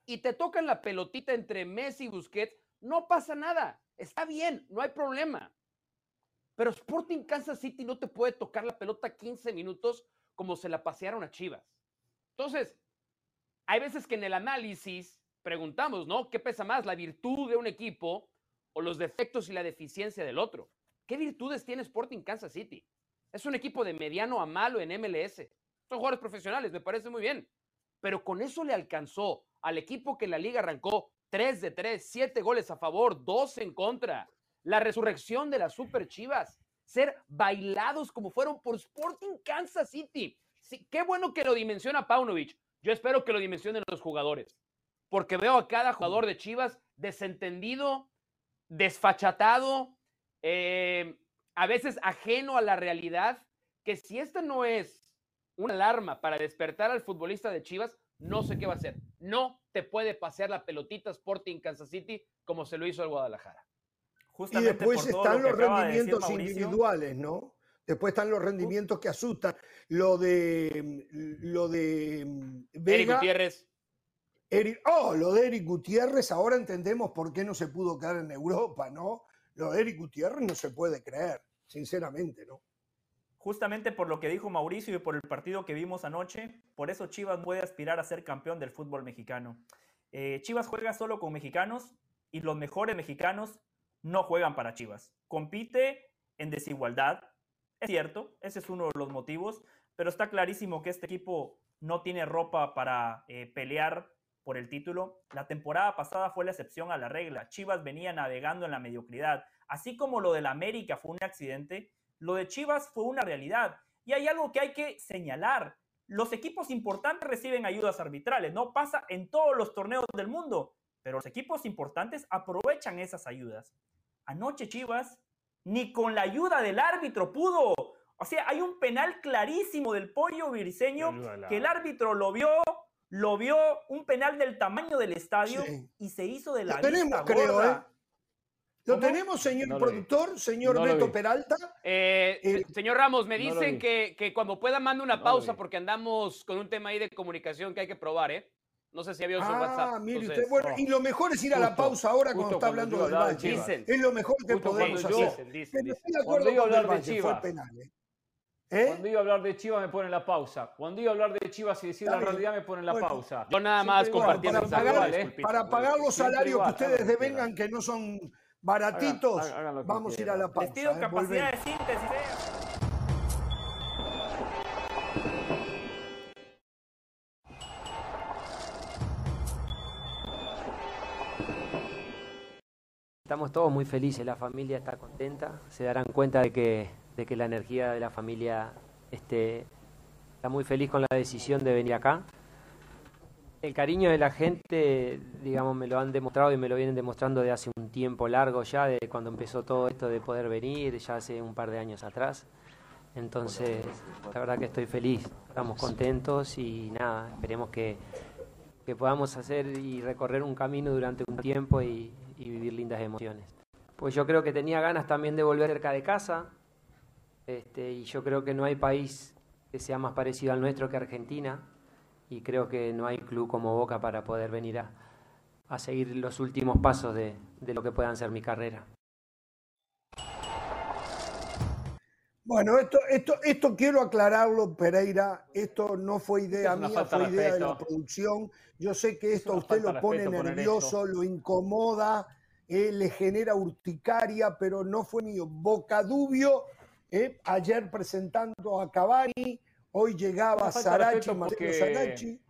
y te tocan la pelotita entre Messi y Busquets, no pasa nada. Está bien, no hay problema. Pero Sporting Kansas City no te puede tocar la pelota 15 minutos como se la pasearon a Chivas. Entonces, hay veces que en el análisis preguntamos, ¿no? ¿Qué pesa más, la virtud de un equipo o los defectos y la deficiencia del otro? ¿Qué virtudes tiene Sporting Kansas City? Es un equipo de mediano a malo en MLS. Son jugadores profesionales, me parece muy bien. Pero con eso le alcanzó al equipo que la liga arrancó 3 de 3, 7 goles a favor, 2 en contra. La resurrección de las Super Chivas. Ser bailados como fueron por Sporting Kansas City. Qué bueno que lo dimensiona Paunovic. Yo espero que lo dimensionen los jugadores. Porque veo a cada jugador de Chivas desentendido, desfachatado, eh, a veces ajeno a la realidad. Que si esta no es una alarma para despertar al futbolista de Chivas, no sé qué va a hacer. No te puede pasear la pelotita Sporting Kansas City como se lo hizo el Guadalajara. y después están los rendimientos individuales, ¿no? Después están los rendimientos que asustan. Lo de lo de mm, Eric Gutiérrez. Oh, lo de Eric Gutiérrez, ahora entendemos por qué no se pudo quedar en Europa, ¿no? Lo de Eric Gutiérrez no se puede creer, sinceramente, ¿no? Justamente por lo que dijo Mauricio y por el partido que vimos anoche, por eso Chivas puede aspirar a ser campeón del fútbol mexicano. Eh, Chivas juega solo con mexicanos y los mejores mexicanos no juegan para Chivas. Compite en desigualdad, es cierto, ese es uno de los motivos, pero está clarísimo que este equipo no tiene ropa para eh, pelear por el título. La temporada pasada fue la excepción a la regla. Chivas venía navegando en la mediocridad. Así como lo del América fue un accidente, lo de Chivas fue una realidad. Y hay algo que hay que señalar. Los equipos importantes reciben ayudas arbitrales, no pasa en todos los torneos del mundo, pero los equipos importantes aprovechan esas ayudas. Anoche Chivas ni con la ayuda del árbitro pudo. O sea, hay un penal clarísimo del pollo virseño que el árbitro lo vio, lo vio un penal del tamaño del estadio y se hizo de la tenemos, creo, ¿eh? ¿Lo tenemos, señor productor, señor Beto Peralta? Eh, eh, señor Ramos, me dicen que, que, cuando pueda mande una pausa porque andamos con un tema ahí de comunicación que hay que probar, ¿eh? No sé si había su ah, WhatsApp. Mire usted, bueno, y lo mejor es ir a la pausa ahora cuando está hablando del Valle. es lo mejor que podemos hacer. Dicen, dicen, cuando iba a hablar de Chivas, ¿eh? ¿Eh? Cuando iba a hablar de Chivas me ponen la pausa. Cuando iba a hablar de Chivas y decir la realidad me ponen la pausa. Yo nada más compartiendo para, pagar, ¿eh? para pagar los salarios que ustedes devengan, que no son baratitos, vamos a ir a la pausa. Les capacidad de síntesis. Estamos todos muy felices, la familia está contenta, se darán cuenta de que, de que la energía de la familia este, está muy feliz con la decisión de venir acá. El cariño de la gente, digamos, me lo han demostrado y me lo vienen demostrando de hace un tiempo largo ya, de cuando empezó todo esto de poder venir, ya hace un par de años atrás. Entonces, la verdad que estoy feliz, estamos contentos y nada, esperemos que, que podamos hacer y recorrer un camino durante un tiempo y, y vivir lindas emociones. Pues yo creo que tenía ganas también de volver cerca de casa este, y yo creo que no hay país que sea más parecido al nuestro que Argentina y creo que no hay club como Boca para poder venir a, a seguir los últimos pasos de, de lo que puedan ser mi carrera. Bueno, esto, esto, esto quiero aclararlo, Pereira. Esto no fue idea mía, fue idea de la producción. Yo sé que esto a usted lo pone nervioso, lo incomoda, eh, le genera urticaria, pero no fue mío. Bocadubio, eh, ayer presentando a Cavani, hoy llegaba Sarachi, porque... Sarachi.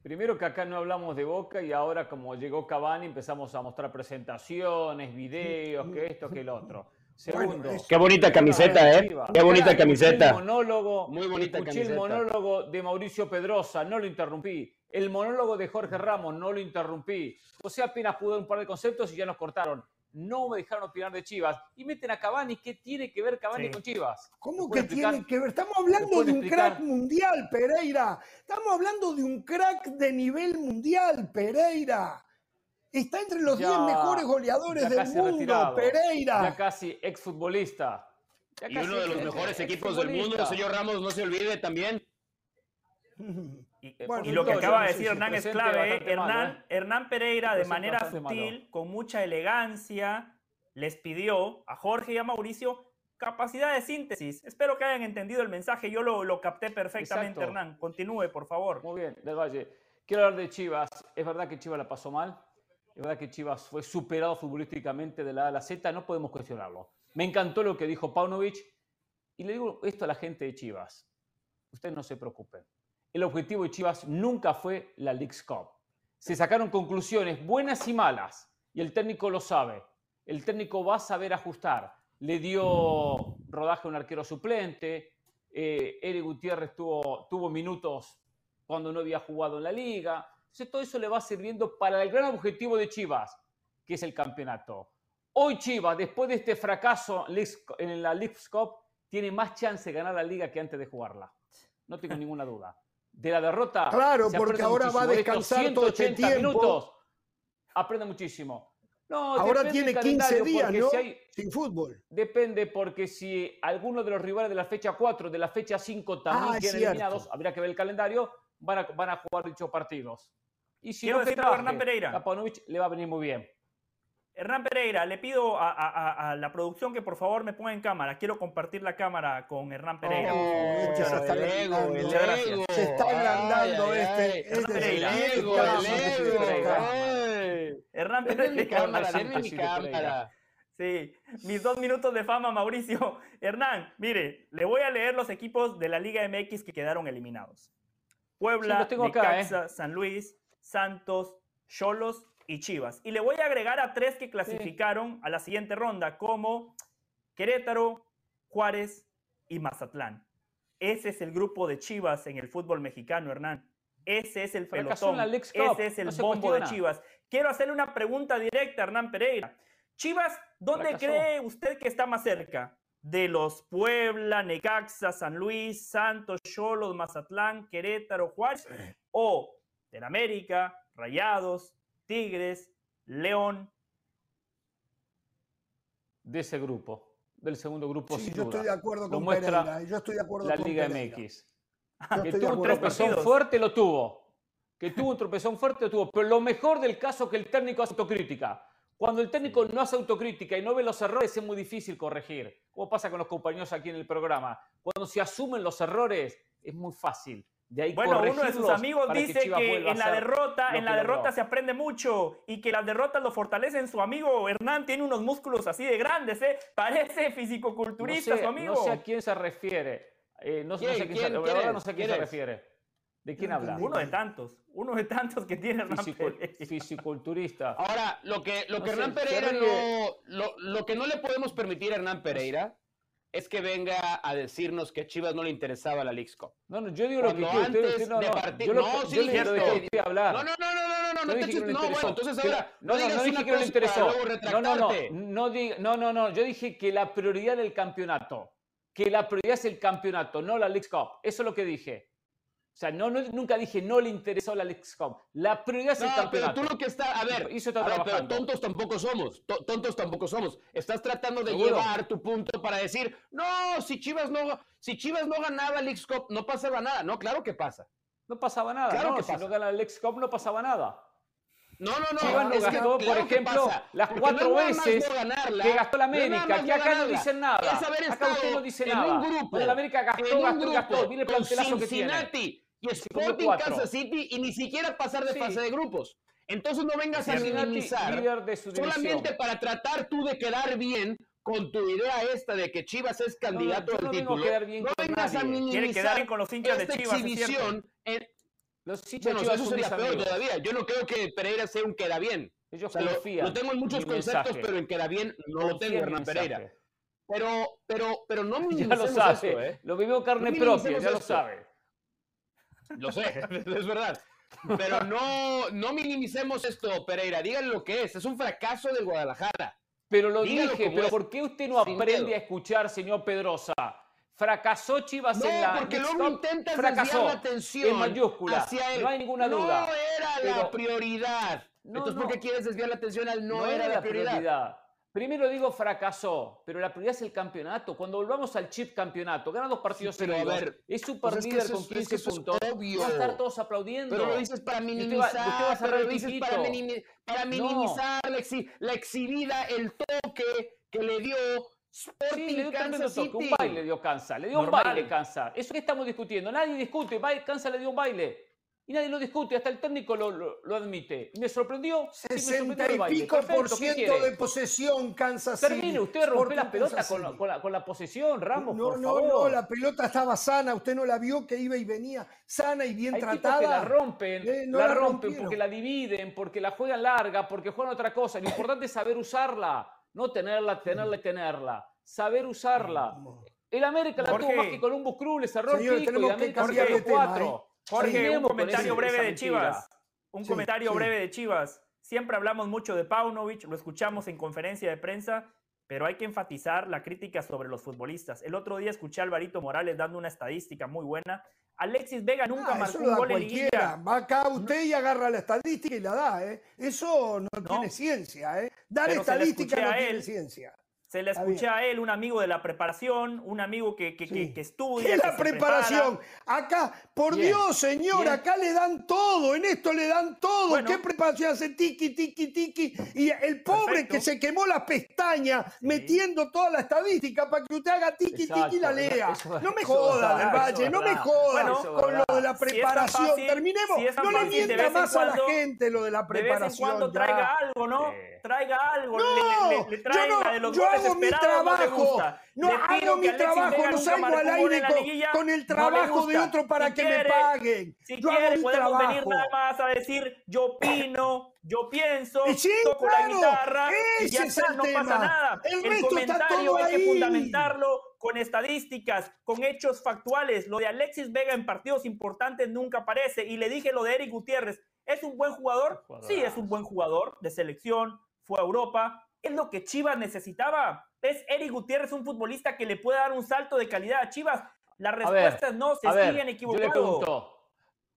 Primero que acá no hablamos de Boca y ahora como llegó Cavani empezamos a mostrar presentaciones, videos, que esto, que el otro. Segundo. Qué bonita camiseta, ¿eh? Qué bonita camiseta. monólogo, Muy bonita escuché el monólogo de Mauricio Pedrosa, no lo interrumpí. El monólogo de Jorge Ramos, no lo interrumpí. O sea, apenas pude un par de conceptos y ya nos cortaron. No me dejaron opinar de Chivas. Y meten a Cavani. ¿Qué tiene que ver Cavani con Chivas? ¿Cómo que tiene que ver? Estamos hablando de un crack mundial, Pereira. Estamos hablando de un crack de nivel mundial, Pereira. Está entre los 10 mejores goleadores del mundo, Pereira. Ya casi exfutbolista. y uno de los mejores equipos del mundo, señor Ramos, no se olvide también. Y, lo que acaba de decir Hernán es clave. ¿eh? Hernán, ¿eh? Hernán Pereira, de manera sutil, con mucha elegancia, les pidió a Jorge y a Mauricio capacidad de síntesis. Espero que hayan entendido el mensaje. Yo lo, lo capté perfectamente, Hernán. Continúe, por favor. Muy bien, Del Valle. Quiero hablar de Chivas. ¿Es verdad que Chivas la pasó mal? Es verdad que Chivas fue superado futbolísticamente de la A a la Z, no podemos cuestionarlo. Me encantó lo que dijo Paunovic y le digo esto a la gente de Chivas. Ustedes no se preocupen. El objetivo de Chivas nunca fue la League's Cup. Se sacaron conclusiones buenas y malas y el técnico lo sabe. El técnico va a saber ajustar. Le dio rodaje a un arquero suplente. Eh, Eric Gutiérrez tuvo, tuvo minutos cuando no había jugado en la liga todo eso le va sirviendo para el gran objetivo de Chivas, que es el campeonato. Hoy Chivas, después de este fracaso en la League Cup, tiene más chance de ganar la liga que antes de jugarla. No tengo ninguna duda. De la derrota. Claro, porque ahora va a descansar todo este tiempo. minutos. Aprende muchísimo. No, ahora tiene 15 días, ¿no? Sin fútbol. Depende, porque si alguno de los rivales de la fecha 4, de la fecha 5 también ah, quedan eliminados, habría que ver el calendario, van a, van a jugar dichos partidos. Y si Quiero no Hernán Pereira. A le va a venir muy bien. Hernán Pereira, le pido a, la producción que por favor me ponga en cámara. Quiero compartir la cámara con Hernán Pereira. Oh, se, está se está agrandando este. este Hernán Pereira. Hernán Pereira. Sí, mis dos minutos de fama, Mauricio. Hernán, mire, le voy a leer los equipos de la Liga MX que quedaron eliminados. Puebla, sí, ¿eh? San Luis, Santos, Cholos y Chivas. Y le voy a agregar a tres que clasificaron a la siguiente ronda, como Querétaro, Juárez y Mazatlán. Ese es el grupo de Chivas en el fútbol mexicano, Hernán. Ese es el pelotón. Ese es el bombo de Chivas. Quiero hacerle una pregunta directa, Hernán Pereira. Chivas, ¿dónde cree usted que está más cerca? De los Puebla, Necaxa, San Luis, Santos, Cholos, Mazatlán, Querétaro, Juárez, o del América, Rayados, Tigres, León. De ese grupo, del segundo grupo. Sí, yo estoy de acuerdo con Pereira, yo estoy de acuerdo la Liga MX. que tuvo un tropezón fuerte, lo tuvo. Que tuvo un tropezón fuerte, tuvo. Pero lo mejor del caso es que el técnico hace autocrítica. Cuando el técnico no hace autocrítica y no ve los errores, es muy difícil corregir. Como pasa con los compañeros aquí en el programa. Cuando se asumen los errores, es muy fácil. De ahí bueno, uno de sus amigos dice que, en la derrota, en la derrota se aprende mucho y que las derrotas lo fortalecen. Su amigo Hernán tiene unos músculos así de grandes, ¿eh? Parece fisicoculturista su amigo. No sé a quién se refiere. Eh, no, sé a quién, se, no sé a quién se refiere. ¿De quién habla? Uno de tantos, uno de tantos que tiene Hernán Fisiculturista. Ahora, lo que, lo que Hernán Pereira no, lo, lo, que no le podemos permitir a Hernán Pereira es que venga a decirnos que Chivas no le interesaba la League Cup. No, no, yo digo lo que quiero. Antes no, de partir, no, no, sí, de hablar. No, no, no, no, no, no, no, te no, no, bueno, entonces ahora no, no digas no, dije que no le interesó. No, no, no, no, no, no, no, yo dije que la prioridad del campeonato, que la prioridad es el campeonato, no la League Cup. Eso es lo que dije. O sea, no, nunca dije no le interesó la Cup. La prioridad es el campeonato. Pero tú lo que estás, a ver, pero tontos tampoco somos, tontos tampoco somos. Estás tratando de llevar tu punto para decir, no, si Chivas no, si Chivas no ganaba la Cup, no pasaba nada. No, claro que pasa. No pasaba nada. Claro que si no ganaba la Cup, no pasaba nada. No, no, no. Chivas no gastó, por ejemplo, las cuatro veces que gastó la América, que acá no dicen nada. acá usted no dice nada. Un grupo, la América gastó, gastó, gastó. Mire el plantelazo que tiene y Sporting Kansas City y ni siquiera pasar de fase de grupos. Entonces no vengas a minimizar solamente para tratar tú de quedar bien con tu idea esta de que Chivas es candidato al título. no vengas a minimizar con los hinchas de Chivas, exhibición. los hinchas de Chivas eso sería peor todavía. Yo no creo que Pereira sea un queda bien. Ellos lo, tengo en muchos conceptos, pero en queda bien no lo tengo, Hernán Pereira. Pero, pero, pero no minimicemos ya lo sabe. ¿eh? Lo vivió carne propia, ya lo sabe. Lo sé, es verdad. Pero no, no minimicemos esto, Pereira. Díganle lo que es. Es un fracaso del Guadalajara. Pero lo dije, pero ¿por qué usted no aprende a escuchar, señor Pedrosa? Fracasó Chivas en la. porque luego intentas fracasó la atención en mayúscula. Hacia él. No hay ninguna duda. No era la prioridad. Entonces, ¿por qué quieres desviar la atención al no, era, la prioridad? Primero digo fracasó, pero la prioridad es el campeonato. Cuando volvamos al chip campeonato, gana dos partidos sí, pero a ver, es super pues líder con 15 puntos. obvio. Va a estar todos aplaudiendo. Pero lo dices para minimizar. Usted va, usted va a pero lo dices para, para, minimizar no. la, exhi la, exhibida, el toque que le dio Sporting sí, le dio Kansas City. Toque, un baile dio Kansas. Le dio Normal. un baile Kansas. Eso que estamos discutiendo. Nadie discute. Kansas le dio un baile y nadie lo discute, hasta el técnico lo, lo, admite. Me sorprendió. 60 y pico por ciento de posesión Kansas City. Termine, usted rompe las pelotas con, con, la, con, la, posesión, Ramos, no, por no, favor. No, la pelota estaba sana, usted no la vio que iba y venía sana y bien Hay tratada. que la rompen, eh, no la, la, rompen porque la dividen, porque la juegan larga, porque juegan otra cosa. Lo importante es saber usarla, no tenerla, tenerla y tenerla. Saber usarla. El América la tuvo más que Columbus Cruz, le cerró Señor, el pico y el América se cuatro. Jorge, un comentario breve de Chivas. Un comentario breve de Chivas. Siempre hablamos mucho de Paunovic, lo escuchamos en conferencia de prensa, pero hay que enfatizar la crítica sobre los futbolistas. El otro día escuché a Alvarito Morales dando una estadística muy buena. Alexis Vega nunca ah, marcó un gol en liguilla. Va acá usted y agarra la estadística y la da, ¿eh? Eso no, tiene ciencia, ¿eh? Dar estadística no tiene ciencia. Se le escuché a él, un amigo de la preparación, un amigo que, que, que, estudia. ¿Qué la preparación? Acá, por Dios, señor, acá le dan todo, en esto le dan todo. ¿Qué preparación hace tiki, tiki, tiki? Y el pobre que se quemó las pestañas metiendo toda la estadística para que usted haga tiki, tiki y la lea. no me joda, del Valle, no me joda con lo de la preparación. Terminemos. no le mienta más a la gente lo de la preparación. De vez en cuando traiga algo, ¿no? Traiga algo, le, le, traiga de los hago mi trabajo. No, hago mi trabajo, no salgo al aire con, el trabajo de otro para que me paguen. Si quiere, podemos venir nada más a decir, yo opino, yo pienso, toco la guitarra y ya está, no pasa nada. El, comentario hay que fundamentarlo con estadísticas, con hechos factuales. Lo de Alexis Vega en partidos importantes nunca aparece. Y le dije lo de Eric Gutiérrez. ¿Es un buen jugador? Sí, es un buen jugador de selección, fue a Europa, es lo que Chivas necesitaba. ¿Es Eric Gutiérrez un futbolista que le puede dar un salto de calidad a Chivas? Las respuestas no, se siguen equivocando.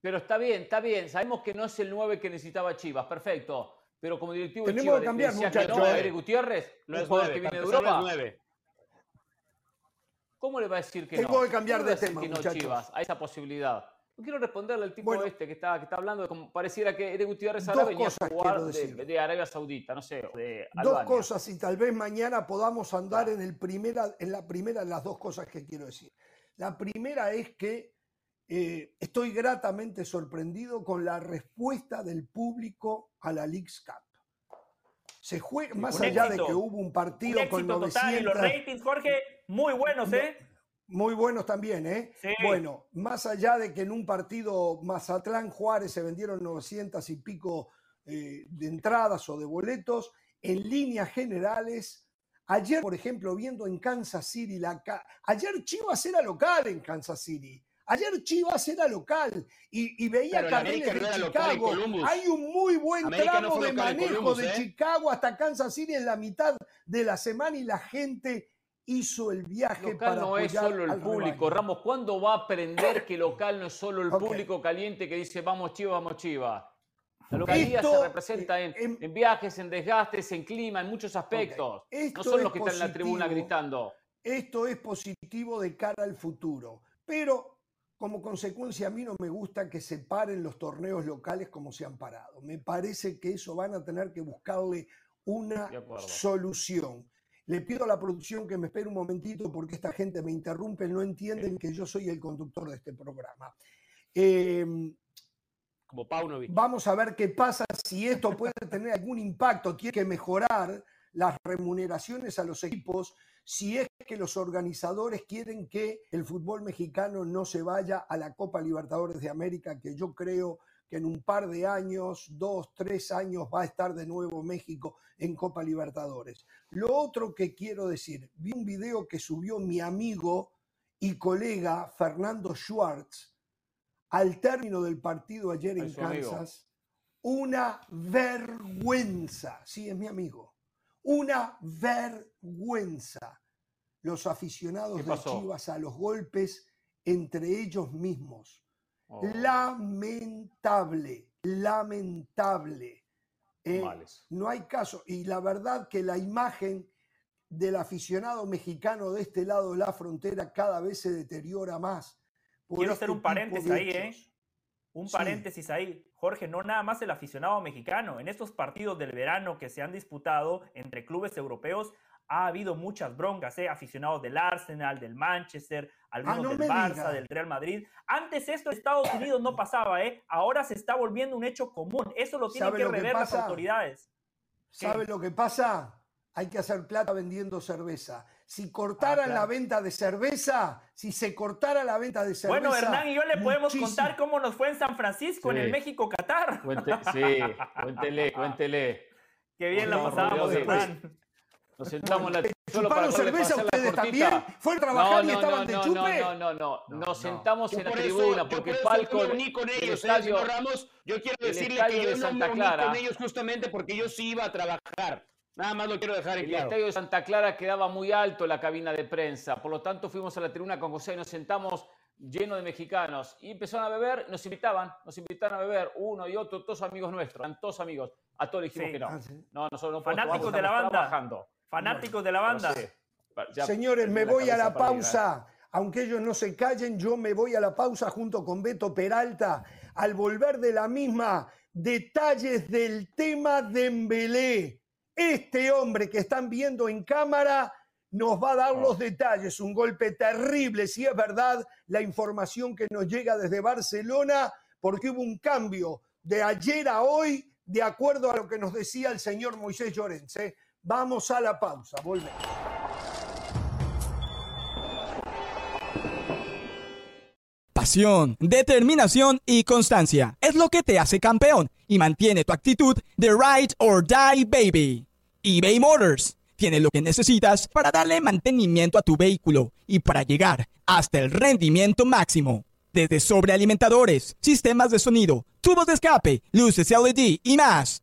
pero está bien, está bien. Sabemos que no es el 9 que necesitaba Chivas, perfecto. Pero como directivo de Chivas, que cambiar, decía no, Eric Gutiérrez, no es jugador que viene de Europa. ¿Cómo le va a decir que no? Tengo que cambiar de tema, Chivas a esa posibilidad? Quiero responderle al tipo este que está, que está hablando, como pareciera que Ede Gutiérrez ahora venía a jugar de, Arabia Saudita, no sé, de Dos cosas y tal vez mañana podamos andar en, el primera, en la primera de las dos cosas que quiero decir. La primera es que eh, estoy gratamente sorprendido con la respuesta del público a la League's Cup. Se juega, más allá de que hubo un partido con 900... los ratings, Jorge, muy buenos, ¿eh? Muy buenos también, ¿eh? Bueno, más allá de que en un partido Mazatlán-Juárez se vendieron 900 y pico eh, de entradas o de boletos, en líneas generales, ayer, por ejemplo, viendo en Kansas City, la ayer Chivas era local en Kansas City. Ayer Chivas era local y, veía carteles de Chicago. Hay un muy buen tramo de manejo de ¿eh? Chicago hasta Kansas City en la mitad de la semana y la gente hizo el viaje local no es solo el público. Ramos, ¿cuándo va a aprender que local no es solo el público caliente que dice vamos Chivas, vamos Chivas? La localidad se representa eh, en, viajes, en desgastes, en clima, en muchos aspectos. No son los que están en la tribuna gritando. Esto es positivo de cara al futuro. Pero como consecuencia a mí no me gusta que se paren los torneos locales como se han parado. Me parece que eso van a tener que buscarle una solución. Le pido a la producción que me espere un momentito porque esta gente me interrumpe, no entienden que yo soy el conductor de este programa. Em, Como Paunovic. Vamos a ver qué pasa si esto puede tener algún impacto. Tiene que mejorar las remuneraciones a los equipos si es que los organizadores quieren que el fútbol mexicano no se vaya a la Copa Libertadores de América, que yo creo que en un par de años, dos, tres años, va a estar de nuevo México en Copa Libertadores. Lo otro que quiero decir, vi un video que subió mi amigo y colega Fernando Schwartz al término del partido ayer en Kansas. Una vergüenza, sí, es mi amigo, una vergüenza. Los aficionados de Chivas a los golpes entre ellos mismos Oh. Lamentable, lamentable. Eh, no hay caso. Y la verdad que la imagen del aficionado mexicano de este lado de la frontera cada vez se deteriora más. Quiero hacer este un paréntesis ahí, ¿eh? Un paréntesis ahí. Jorge, no nada más el aficionado mexicano. En estos partidos del verano que se han disputado entre clubes europeos, ha habido muchas broncas, ¿eh? aficionados del Arsenal, del Manchester, algunos ah, del Barça, del Real Madrid. Antes esto en Estados Unidos no pasaba, ¿eh? ahora se está volviendo un hecho común. Eso lo tienen que rever las autoridades. ¿Sabe lo que pasa? Hay que hacer plata vendiendo cerveza. Si cortaran ah, la venta de cerveza, si se cortara la venta de cerveza. Bueno, Hernán y yo le podemos contar cómo nos fue en San Francisco, en el México-Qatar. sí, cuéntele, cuéntele. Qué bien la pasábamos, Hernán. Nos sentamos en la solo para cerveza ustedes también? ¿Fue a trabajar y estaban de chupe? No, no, no, no. Nos sentamos en la tribuna porque Falco. Ni con ellos, estadio, Ramos. Yo quiero decirle que yo no me uní con ellos justamente porque yo sí iba a trabajar. Nada más lo quiero dejar en claro. El estadio de Santa Clara quedaba muy alto la cabina de prensa. Por lo tanto, fuimos a la tribuna con José y nos sentamos lleno de mexicanos y empezaron a beber, nos invitaban, nos invitaron a beber uno y otro, todos amigos nuestros, eran todos amigos. A todos dijimos que no. Ah, no, nosotros no Fanáticos de la banda. Trabajando. Fanáticos de la banda. Señores, me voy a la pausa. Aunque ellos no se callen, yo me voy a la pausa junto con Beto Peralta. Al volver de la misma, detalles del tema de Embelé. Este hombre que están viendo en cámara nos va a dar los oh. detalles. Un golpe terrible, si es verdad, la información que nos llega desde Barcelona, porque hubo un cambio de ayer a hoy, de acuerdo a lo que nos decía el señor Moisés Llorens. Vamos a la pausa, volvemos. Pasión, determinación y constancia es lo que te hace campeón y mantiene tu actitud de ride or die baby. eBay Motors tiene lo que necesitas para darle mantenimiento a tu vehículo y para llegar hasta el rendimiento máximo. Desde sobrealimentadores, sistemas de sonido, tubos de escape, luces LED y más.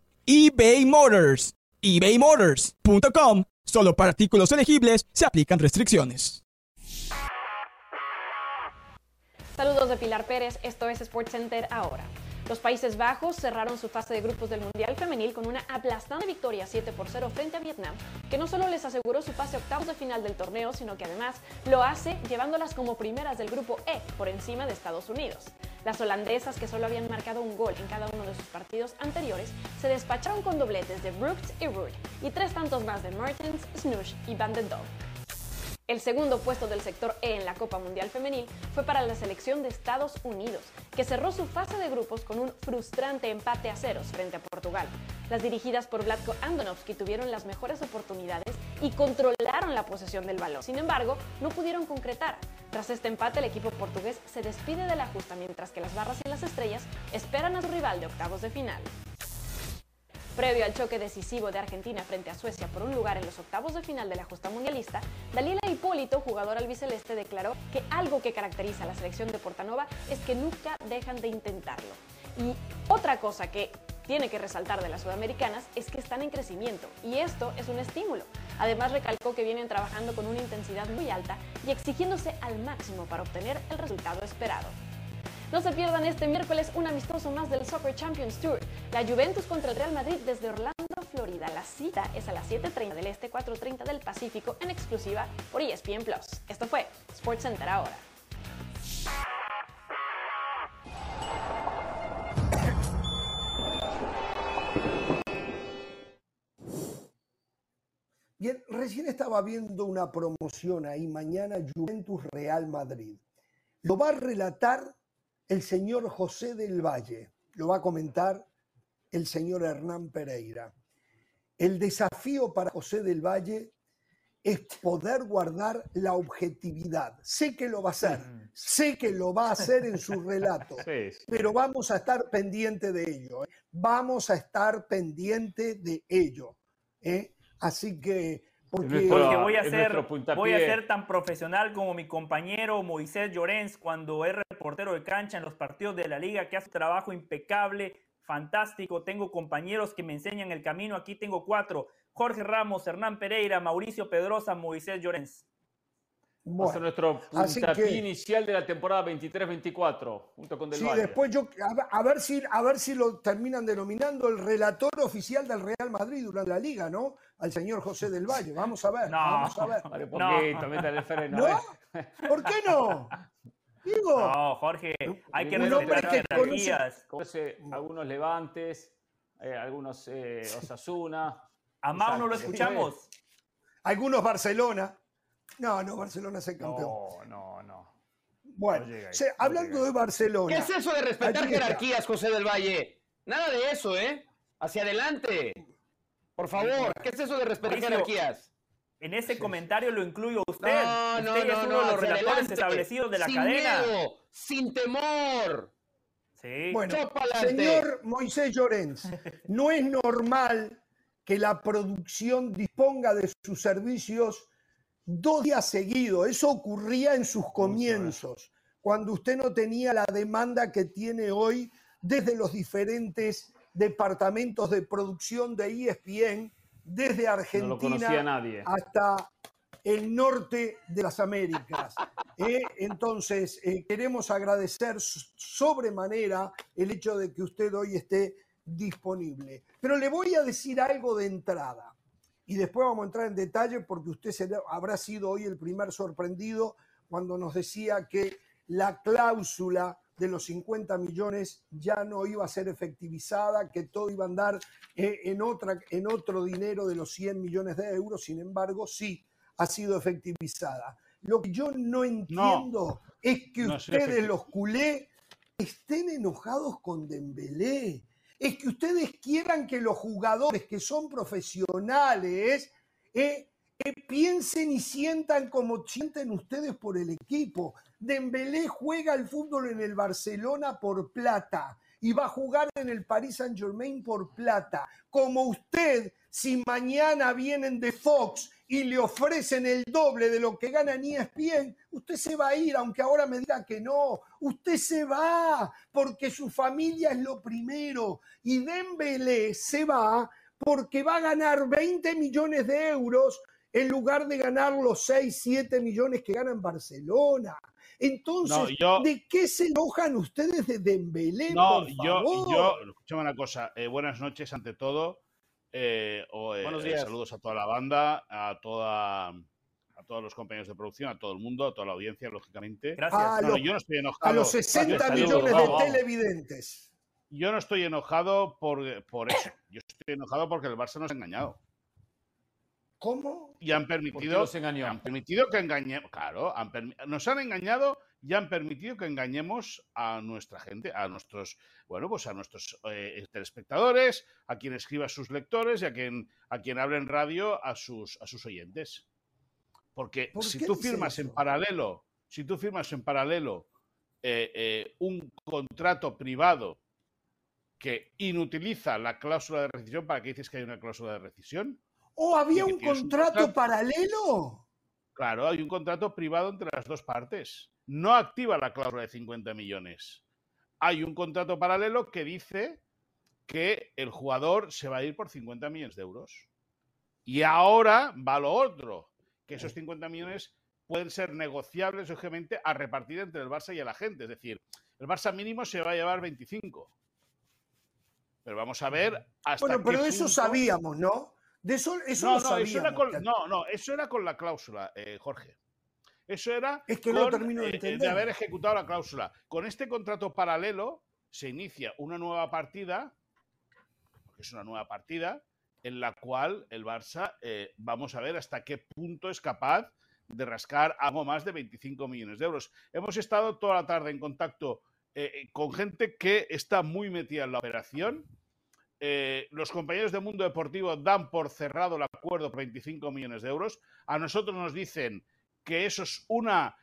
eBay Motors. ebaymotors.com. Solo para artículos elegibles se aplican restricciones. Saludos de Pilar Pérez, esto es SportsCenter ahora. Los Países Bajos cerraron su fase de grupos del Mundial Femenil con una aplastante victoria 7 por 0 frente a Vietnam, que no solo les aseguró su pase a octavos de final del torneo, sino que además lo hace llevándolas como primeras del grupo E por encima de Estados Unidos. Las holandesas, que solo habían marcado un gol en cada uno de sus partidos anteriores, se despacharon con dobletes de Brooks y Root y tres tantos más de Martins, Snoosh y Van den Dog. El segundo puesto del sector E en la Copa Mundial Femenil fue para la selección de Estados Unidos, que cerró su fase de grupos con un frustrante empate a ceros frente a Portugal. Las dirigidas por Vlatko Andonovski tuvieron las mejores oportunidades y controlaron la posesión del balón. Sin embargo, no pudieron concretar. Tras este empate, el equipo portugués se despide de la justa, mientras que las barras y las estrellas esperan a su rival de octavos de final. Previo al choque decisivo de Argentina frente a Suecia por un lugar en los octavos de final de la justa mundialista, Dalila Hipólito, jugador albiceleste, declaró que algo que caracteriza a la selección de Portanova es que nunca dejan de intentarlo. Y otra cosa que tiene que resaltar de las sudamericanas es que están en crecimiento y esto es un estímulo. Además recalcó que vienen trabajando con una intensidad muy alta y exigiéndose al máximo para obtener el resultado esperado. No se pierdan este miércoles un amistoso más del Soccer Champions Tour. La Juventus contra el Real Madrid desde Orlando, Florida. La cita es a las 7.30 del Este, 4.30 del Pacífico en exclusiva por ESPN Plus. Esto fue SportsCenter ahora. Bien, recién estaba viendo una promoción ahí mañana Juventus Real Madrid. Lo va a relatar el señor José del Valle, lo va a comentar el señor Hernán Pereira. El desafío para José del Valle es poder guardar la objetividad. Sé que lo va a hacer, sé que lo va a hacer en su relato, pero vamos a estar pendiente de ello. ¿eh? Vamos a estar pendiente de ello. ¿eh? Así que porque, voy, a ser, voy a ser tan profesional como mi compañero Moisés Llorens cuando es reportero de cancha en los partidos de la liga, que hace un trabajo impecable, fantástico. Tengo compañeros que me enseñan el camino. Aquí tengo cuatro. Jorge Ramos, Hernán Pereira, Mauricio Pedrosa, Moisés Llorens. Bueno, nuestro puntapié inicial de la temporada 23-24, junto con Del Sí, después yo, a, ver si, a ver si lo terminan denominando el relator oficial del Real Madrid durante la liga, ¿no? Al señor José del Valle. Vamos a ver, no, vamos a ver. Vale, poquito, el freno. ¿No? ¿eh? ¿Por qué no? Digo. No, Jorge, hay que respetar jerarquías. Conoce algunos levantes, eh, algunos eh, Osasuna. A Mau no lo escuchamos. Algunos Barcelona. No, no, Barcelona es el campeón. No, no, no. Bueno, hablando de Barcelona. ¿Qué es eso de respetar jerarquías, José del Valle? Nada de eso, ¿eh? Hacia adelante. Por favor, ¿qué es eso de respetar jerarquías? En ese comentario lo incluyo usted. No, no, usted no, es uno de los relatores establecidos de la sin cadena. Miedo, sin temor. Sí. Bueno, señor Moisés Llorens, no es normal que la producción disponga de sus servicios dos días seguidos. Eso ocurría en sus comienzos, cuando usted no tenía la demanda que tiene hoy desde los diferentes departamentos de producción de ESPN, desde Argentina hasta el norte de las Américas. ¿eh? entonces, eh, queremos agradecer sobremanera el hecho de que usted hoy esté disponible. Pero le voy a decir algo de entrada y después vamos a entrar en detalle porque usted habrá sido hoy el primer sorprendido cuando nos decía que la cláusula de los 50 millones ya no iba a ser efectivizada, que todo iba a andar eh, en, otra, en otro dinero de los 100 millones de euros, sin embargo, sí ha sido efectivizada. Lo que yo no entiendo es que ustedes, los culé, estén enojados con Dembélé es que ustedes quieran que los jugadores que son profesionales eh, eh, piensen y sientan como sienten ustedes por el equipo. Dembélé juega el fútbol en el Barcelona por plata y va a jugar en el Paris Saint Germain por plata. Como usted, si mañana vienen de Fox y le ofrecen el doble de lo que gana ni ESPN, usted se va a ir, aunque ahora me diga que no. Usted se va porque su familia es lo primero. Y Dembélé se va porque va a ganar 20 millones de euros en lugar de ganar los 6, 7 millones que gana en Barcelona. Entonces, ¿de qué se enojan ustedes de Dembélé? No, yo, yo, escúchame una cosa. Eh, buenas noches ante todo. Eh, eh, Buenos días. Saludos a toda la banda, a toda a todos los compañeros de producción, a todo el mundo, a toda la audiencia, lógicamente. Gracias. A, yo no estoy enojado. a los 60 millones de televidentes. Yo no estoy enojado por, por eso. Yo estoy enojado porque el Barça nos ha engañado. ¿Cómo? Y han permitido, han permitido que engañemos. Claro, nos han engañado y han permitido que engañemos a nuestra gente, a nuestros, bueno, pues a nuestros eh, telespectadores, a quien escriba a sus lectores y a quien, a quien hable en radio a sus, a sus oyentes. Porque si tú firmas en paralelo, si tú firmas en paralelo eh, eh, un contrato privado que inutiliza la cláusula de rescisión, ¿para qué dices que hay una cláusula de rescisión? ¿O había un contrato, paralelo? Claro, hay un contrato privado entre las dos partes. No activa la cláusula de 50 millones. Hay un contrato paralelo que dice que el jugador se va a ir por 50 millones de euros. Y ahora va lo otro, que esos 50 millones pueden ser negociables, obviamente, a repartir entre el Barça y el agente. Es decir, el Barça mínimo se va a llevar 25. Pero vamos a ver hasta Bueno, pero eso sabíamos, ¿no? De eso, eso no, no, eso era con, no, no, eso era con la cláusula, eh, Jorge. Eso era es que no termino de, eh, de haber ejecutado la cláusula. Con este contrato paralelo se inicia una nueva partida, porque es una nueva partida, en la cual el Barça, eh, vamos a ver hasta qué punto es capaz de rascar algo más de 25 millones de euros. Hemos estado toda la tarde en contacto con gente que está muy metida en la operación eh, los compañeros de Mundo Deportivo dan por cerrado el acuerdo por 25 millones de euros. A nosotros nos dicen que eso es una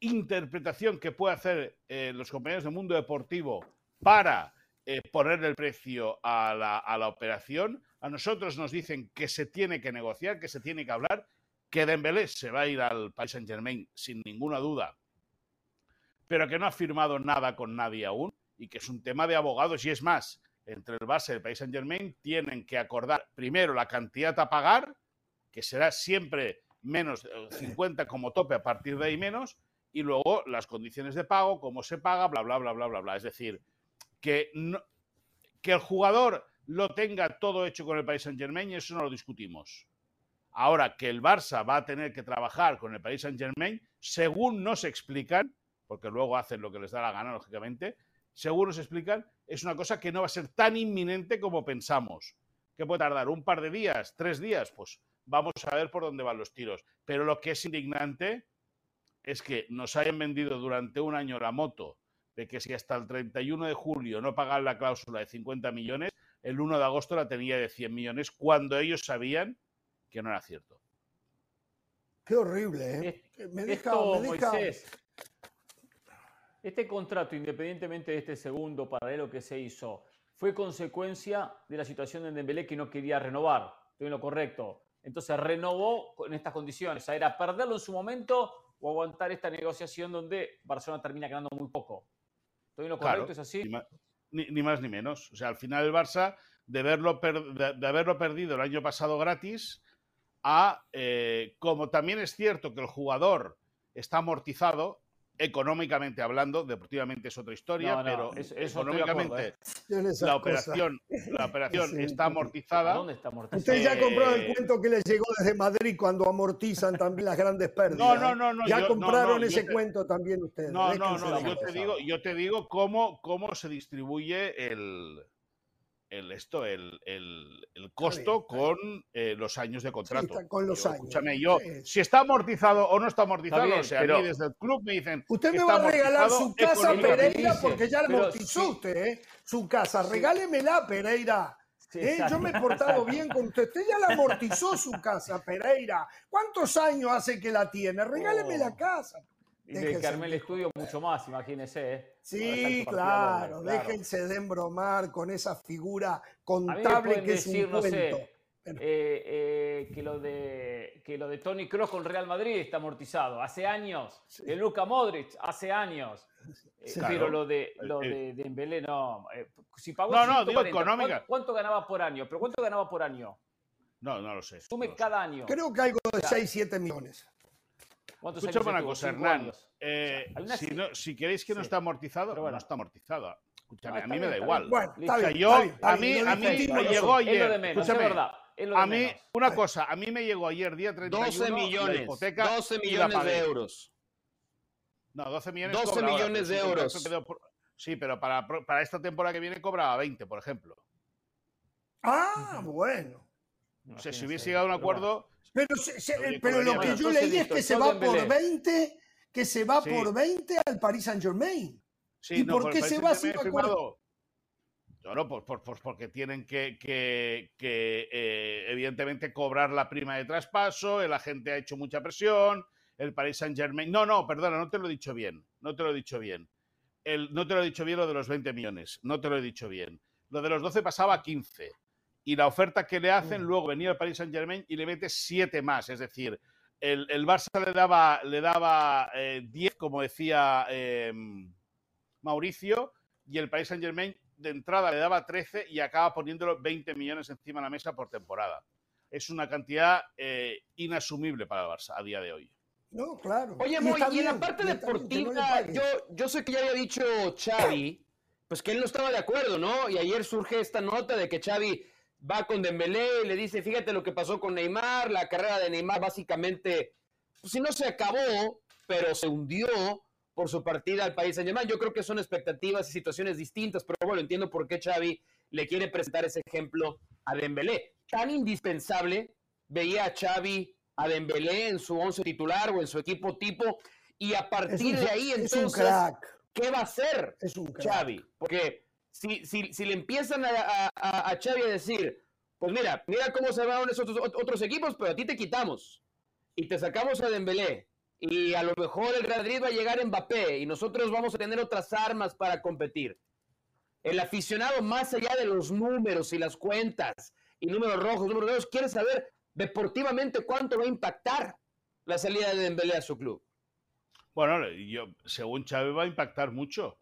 interpretación que puede hacer eh, los compañeros de Mundo Deportivo para eh, poner el precio a la, operación. A nosotros nos dicen que se tiene que negociar, que se tiene que hablar, que Dembélé se va a ir al Paris Saint Germain sin ninguna duda, pero que no ha firmado nada con nadie aún y que es un tema de abogados y es más, entre el Barça y el País Saint Germain tienen que acordar primero la cantidad a pagar, que será siempre menos 50 eh, como tope, a partir de ahí menos, y luego las condiciones de pago, cómo se paga, bla, bla, bla, bla, bla, bla. Es decir, que, que el jugador lo tenga todo hecho con el País Saint Germain, eso no lo discutimos. Ahora que el Barça va a tener que trabajar con el País Saint Germain, según nos explican, porque luego hacen lo que les da la gana, lógicamente, según nos explican, es una cosa que no va a ser tan inminente como pensamos. Que puede tardar un par de días, tres días, pues vamos a ver por dónde van los tiros. Pero lo que es indignante es que nos hayan vendido durante un año la moto de que si hasta el 31 de julio no pagan la cláusula de 50 millones, el 1 de agosto la tenía de 100 millones, cuando ellos sabían que no era cierto. Qué horrible, ¿eh? Me deja, este contrato, independientemente de este segundo paralelo que se hizo, fue consecuencia de la situación de Dembélé que no quería renovar. Estoy en lo correcto. Entonces renovó en estas condiciones. O sea, era perderlo en su momento o aguantar esta negociación donde Barcelona termina ganando muy poco. ¿Estoy en lo correcto? ¿Es así? Ni más, ni, menos. O sea, al final el Barça, de, haberlo perdido el año pasado gratis, a, eh, como también es cierto que el jugador está amortizado, económicamente hablando, deportivamente es otra historia, pero económicamente ¿eh? la operación, la operación está amortizada. ¿Dónde está amortizada? Usted ya compró el cuento que le llegó desde Madrid cuando amortizan también las grandes pérdidas. No, no, no, no Ya compraron ese cuento también ustedes. No, no, no, yo te digo, yo te digo cómo, cómo se distribuye el, el esto, el, el, costo con eh, los años de contrato. con los años. Escúchame, yo, si está amortizado o no está amortizado, o sea, a mí desde el club me dicen. Usted me va a regalar su casa, Pereira, porque ya la amortizó usted, ¿eh? Su casa, regálemela, Pereira. ¿Eh? Yo me he portado bien con usted. Usted ya la amortizó su casa, Pereira. ¿Cuántos años hace que la tiene? Regáleme la oh. casa. Y dedicarme el estudio mucho más, imagínese. ¿eh? Sí, claro, déjense de embromar con esa figura contable que es un cuento. Eh, eh, que lo de que lo de Tony Kroos con Real Madrid está amortizado. Hace años. De Luca Modric, hace años. Eh, pero lo de lo de Dembélé no. Eh, si pagó no, no, digo económica. ¿cuánto, ¿cuánto, ganaba por año? ¿Pero cuánto ganaba por año? No, no lo sé. Sume no cada año. Creo que algo de 6, 7 millones. Escúchame una cosa, Hernán. Eh, si, no, si, queréis que no está amortizado, bueno. no está amortizado. Escúchame, a mí me da igual. Bueno, o sea, yo, a mí, a mí me llegó ayer. Escúchame, a mí, una cosa, a mí me llegó ayer, día 31, 12 millones, la hipoteca 12 millones de euros. No, 12 millones. 12 millones de euros. Sí, pero para, para esta temporada que viene cobraba 20, por ejemplo. Ah, bueno. No sé, si hubiese llegado a un acuerdo. Pero, se, se, pero lo que yo leí es que se va por 20, que se va sí. por 20 al Paris Saint Germain. Sí, ¿Y no, por qué se va sin acuerdo? No, no, por, por, por, porque tienen que, que, que eh, evidentemente, cobrar la prima de traspaso, el agente ha hecho mucha presión, el Paris Saint Germain. No, no, perdona, no te lo he dicho bien. No te lo he dicho bien. El, no te lo he dicho bien lo de los 20 millones. No te lo he dicho bien. Lo de los 12 pasaba a 15. Y la oferta que le hacen, mm. luego venía el Paris Saint Germain y le mete 7 más. Es decir, el, el, Barça le daba, le daba eh, 10, como decía eh, Mauricio, y el Paris Saint Germain de entrada le daba 13 y acaba poniéndolo 20 millones encima de la mesa por temporada. Es una cantidad eh, inasumible para el Barça a día de hoy. No, claro. Oye, Moy, y, y, en la parte y deportiva, no yo, yo sé que ya había dicho Xavi, pues que él no estaba de acuerdo, ¿no? Y ayer surge esta nota de que Xavi va con Dembélé y le dice, fíjate lo que pasó con Neymar, la carrera de Neymar básicamente, pues si no se acabó, pero se hundió por su partida al país Saint. Yo creo que son expectativas y situaciones distintas, pero bueno, entiendo por qué Xavi le quiere presentar ese ejemplo a Dembélé. Tan indispensable veía a Xavi a Dembélé en su once titular o en su equipo tipo y a partir un, de ahí entonces ¿qué va a hacer es un Xavi? Porque si, si, si le empiezan a, a, a, Xavi a decir, pues mira, mira cómo se van esos otros, otros equipos, pero a ti te quitamos y te sacamos a Dembélé y a lo mejor el Real Madrid va a llegar Mbappé y nosotros vamos a tener otras armas para competir. El aficionado, más allá de los números y las cuentas y números rojos, números rojos, quiere saber deportivamente cuánto va a impactar la salida de Dembélé a su club. Bueno, yo, según Xavi va a impactar mucho.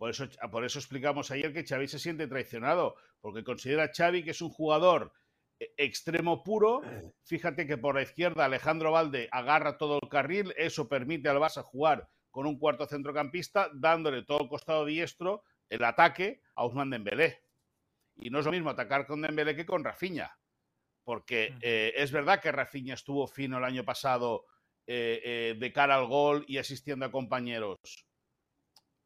Por eso, por eso explicamos ayer que Xavi se siente traicionado, porque considera Xavi que es un jugador extremo puro. Fíjate que por la izquierda Alejandro Valde agarra todo el carril, eso permite al Barça jugar con un cuarto centrocampista, dándole todo el costado diestro el ataque a Ousmane Dembélé. Y no es lo mismo atacar con Dembélé que con Rafinha, porque eh, es verdad que Rafinha estuvo fino el año pasado eh, eh, de cara al gol y asistiendo a compañeros.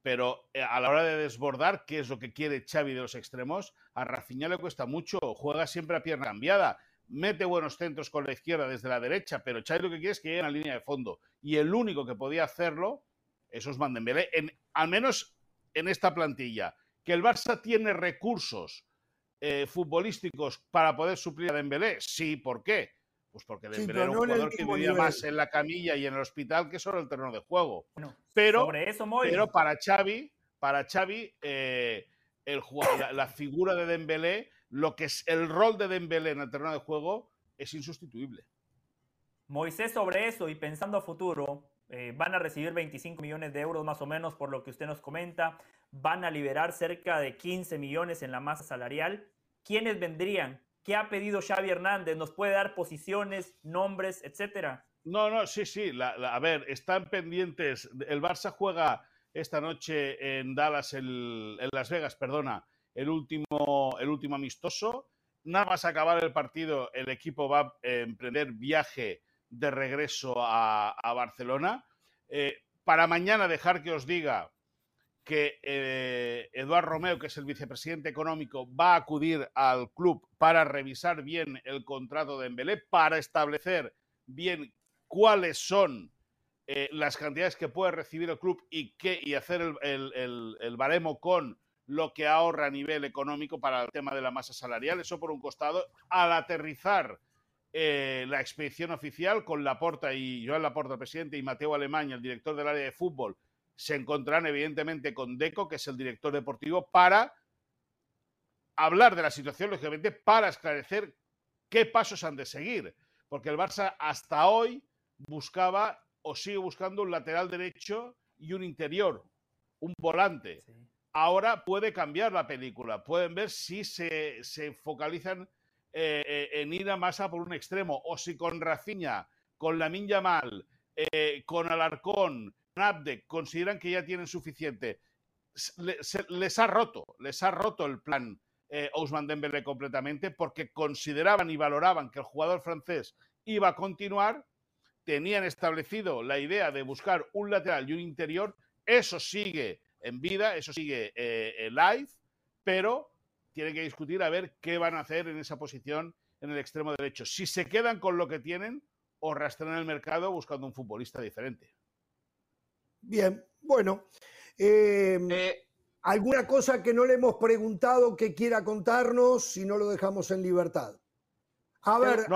Pero a la hora de desbordar, ¿qué es lo que quiere Xavi de los extremos? A Rafinha le cuesta mucho, juega siempre a pierna cambiada, mete buenos centros con la izquierda desde la derecha, pero Xavi lo que quiere es que llegue a la línea de fondo. Y el único que podía hacerlo es Osman Dembélé, en, al menos en esta plantilla. Que el Barça tiene recursos eh, futbolísticos para poder suplir a Dembélé, sí, ¿por qué? Pues porque Dembélé sí, era un jugador que vivía nivel. más en la camilla y en el hospital que solo el terreno de juego. Bueno, pero, eso, pero para Xavi, para Xavi, eh, el, la, la, figura de Dembélé, lo que es el rol de Dembélé en el terreno de juego es insustituible. Moisés, sobre eso y pensando a futuro, eh, van a recibir 25 millones de euros más o menos por lo que usted nos comenta, van a liberar cerca de 15 millones en la masa salarial. ¿Quiénes vendrían ¿Qué ha pedido Xavi Hernández? ¿Nos puede dar posiciones, nombres, etcétera? No, no, sí, sí. La, a ver, están pendientes. El Barça juega esta noche en Dallas, en Las Vegas, perdona, el último, el último amistoso. Nada más acabar el partido, el equipo va a emprender viaje de regreso a, a Barcelona. Eh, para mañana dejar que os diga que eh, Eduard Romeo, que es el vicepresidente económico, va a acudir al club para revisar bien el contrato de Embelé, para establecer bien cuáles son eh, las cantidades que puede recibir el club y, qué, y hacer el, el, el, baremo con lo que ahorra a nivel económico para el tema de la masa salarial. Eso por un costado. Al aterrizar eh, la expedición oficial con Laporta y Joan Laporta, el presidente, y Mateo Alemania, el director del área de fútbol, se encontrarán evidentemente con Deco, que es el director deportivo, para hablar de la situación, lógicamente, para esclarecer qué pasos han de seguir. porque el Barça hasta hoy buscaba o sigue buscando un lateral derecho y un interior, un volante. Ahora puede cambiar la película, pueden ver si se, focalizan eh, eh, en ir a masa por un extremo o si con Rafinha, con Lamin Yamal, eh, con Alarcón, Abde consideran que ya tienen suficiente. les ha roto, les ha roto el plan eh, Ousmane Dembélé completamente porque consideraban y valoraban que el jugador francés iba a continuar, tenían establecido la idea de buscar un lateral y un interior, eso sigue en vida, eso sigue eh, live, pero tienen que discutir a ver qué van a hacer en esa posición en el extremo derecho. Si se quedan con lo que tienen o rastrean el mercado buscando un futbolista diferente. Bien, bueno. Eh, eh, ¿Alguna cosa que no le hemos preguntado que quiera contarnos si no lo dejamos en libertad? A ver,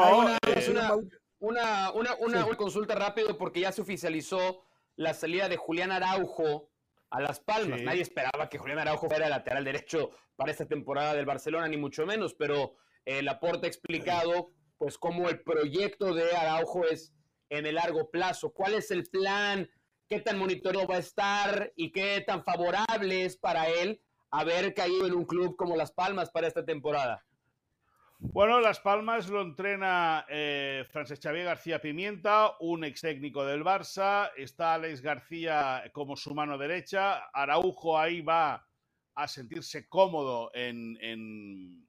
una, una, una, consulta rápido porque ya se oficializó la salida de Julián Araujo a Las Palmas. Nadie esperaba que Julián Araujo fuera lateral derecho para esta temporada del Barcelona, ni mucho menos, pero el eh, aporte ha explicado pues cómo el proyecto de Araujo es en el largo plazo. ¿Cuál es el plan? Qué tan monitoreo va a estar y qué tan favorable es para él haber caído en un club como Las Palmas para esta temporada. Bueno, Las Palmas lo entrena eh, Francesc Xavier García Pimienta, un ex técnico del Barça. Está Alex García como su mano derecha. Araujo ahí va a sentirse cómodo en,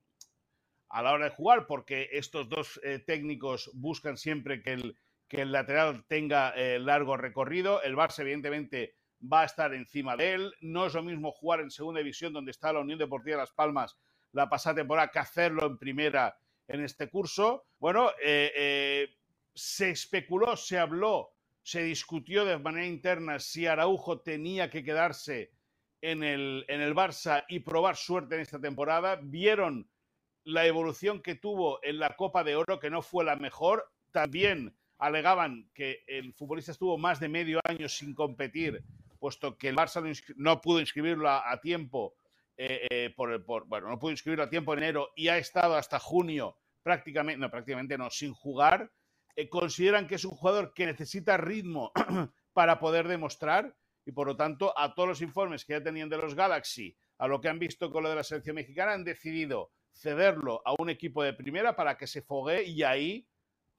a la hora de jugar, porque estos dos eh, técnicos buscan siempre que el, que el lateral tenga eh, largo recorrido. El Barça, evidentemente, va a estar encima de él. No es lo mismo jugar en segunda división, donde está la Unión Deportiva de Las Palmas la pasada temporada, que hacerlo en primera en este curso. Bueno, eh, eh, se especuló, se habló, se discutió de manera interna si Araujo tenía que quedarse en el, en el Barça y probar suerte en esta temporada. Vieron la evolución que tuvo en la Copa de Oro, que no fue la mejor. También alegaban que el futbolista estuvo más de medio año sin competir, puesto que el Barça no, pudo inscribirlo a, tiempo, eh, eh, por, bueno, no pudo inscribirlo a tiempo en enero y ha estado hasta junio prácticamente, no, prácticamente no, sin jugar, eh, consideran que es un jugador que necesita ritmo para poder demostrar y por lo tanto a todos los informes que ya tenían de los Galaxy, a lo que han visto con lo de la selección mexicana, han decidido cederlo a un equipo de primera para que se fogue y ahí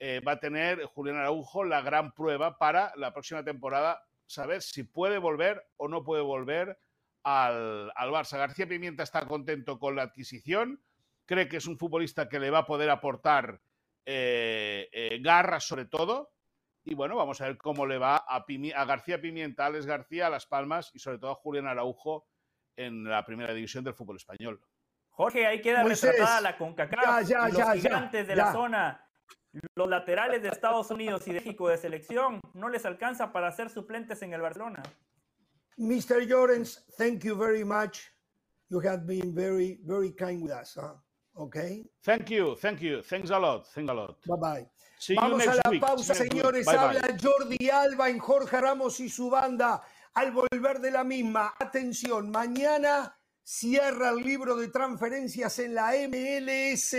eh, va a tener Julián Araujo la gran prueba para la próxima temporada, saber si puede volver o no puede volver al, Barça. García Pimienta está contento con la adquisición, cree que es un futbolista que le va a poder aportar eh, eh, garra sobre todo. Y bueno, vamos a ver cómo le va a, a García Pimienta, a Alex García, a Las Palmas y sobre todo a Julián Araujo en la primera división del fútbol español. Jorge, ahí queda retratada la CONCACAF. los gigantes de la zona los laterales de Estados Unidos y de México de selección no les alcanza para ser suplentes en el Barcelona. Mr. Jorens, thank you very much. You have been very, very kind with us. Huh? Okay. Thank you, thank you. Thanks a lot. Thanks a lot. Bye bye. Vamos a la pausa, señores. Habla Jordi Alba en Jorge Ramos y su banda. Al volver de la misma, atención, mañana cierra el libro de transferencias en la MLS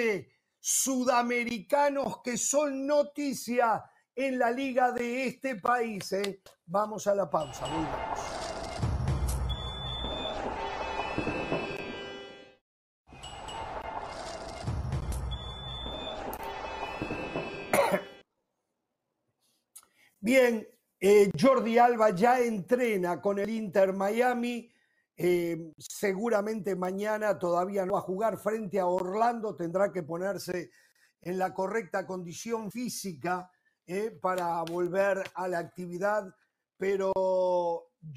sudamericanos que son noticia en la liga de este país. ¿eh? Vamos a la pausa, Bien, eh, Jordi Alba ya entrena con el Inter Miami eh, seguramente mañana todavía no va a jugar frente a Orlando, tendrá que ponerse en la correcta condición física eh, para volver a la actividad, pero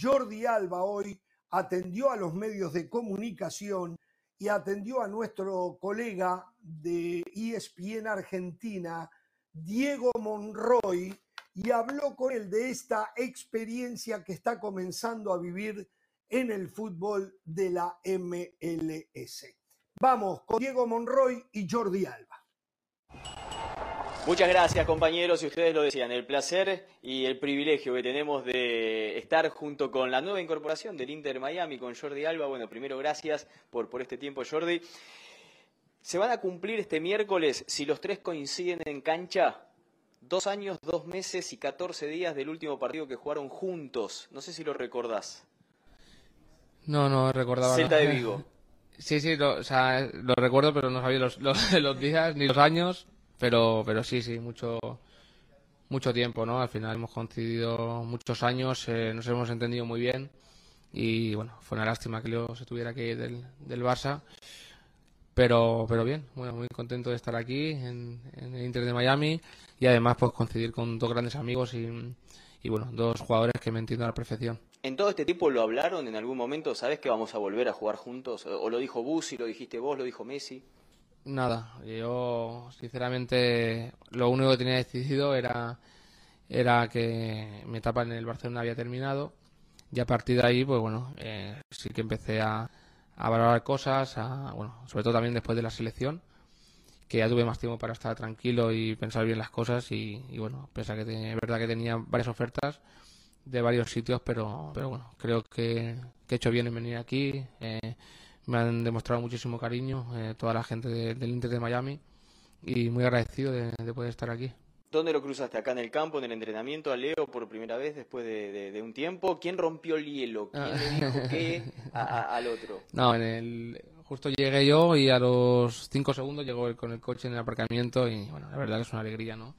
Jordi Alba hoy atendió a los medios de comunicación y atendió a nuestro colega de ESPN Argentina, Diego Monroy, y habló con él de esta experiencia que está comenzando a vivir en el fútbol de la MLS. Vamos con Diego Monroy y Jordi Alba. Muchas gracias compañeros, y ustedes lo decían, el placer y el privilegio que tenemos de estar junto con la nueva incorporación del Inter Miami con Jordi Alba. Bueno, primero gracias por, por este tiempo Jordi. ¿Se van a cumplir este miércoles, si los tres coinciden en cancha, dos años, dos meses y 14 días del último partido que jugaron juntos. No sé si lo recordás. No, no recordaba. Celta de Vigo. Sí, sí, lo, o sea, lo recuerdo, pero no sabía los, los, días ni los años, pero, pero sí, sí, mucho, mucho tiempo, ¿no? Al final hemos coincidido muchos años, eh, nos hemos entendido muy bien y, bueno, fue una lástima que Leo se tuviera que ir del, del Barça, pero, pero bien, muy, muy contento de estar aquí en, en, el Inter de Miami y además pues coincidir con dos grandes amigos y, y bueno, dos jugadores que me entiendo a la perfección. ¿En todo este tiempo lo hablaron en algún momento? ¿Sabes que vamos a volver a jugar juntos? ¿O lo dijo Bussi, lo dijiste vos, lo dijo Messi? Nada, yo sinceramente lo único que tenía decidido era, era que mi etapa en el Barcelona había terminado y a partir de ahí, pues bueno, eh, sí que empecé a, valorar cosas, a, bueno, sobre todo también después de la selección, que ya tuve más tiempo para estar tranquilo y pensar bien las cosas y, bueno, pese que es verdad que tenía varias ofertas, de varios sitios, pero, pero bueno, creo que, he hecho bien en venir aquí. Eh, me han demostrado muchísimo cariño eh, toda la gente del Inter de Miami y muy agradecido de, poder estar aquí. ¿Dónde lo cruzaste? ¿Acá en el campo, en el entrenamiento, a Leo por primera vez después de, un tiempo? ¿Quién rompió el hielo? ¿Quién le dijo qué al otro? No, en el, justo llegué yo y a los cinco segundos llegó con el coche en el aparcamiento y bueno, la verdad que es una alegría, ¿no?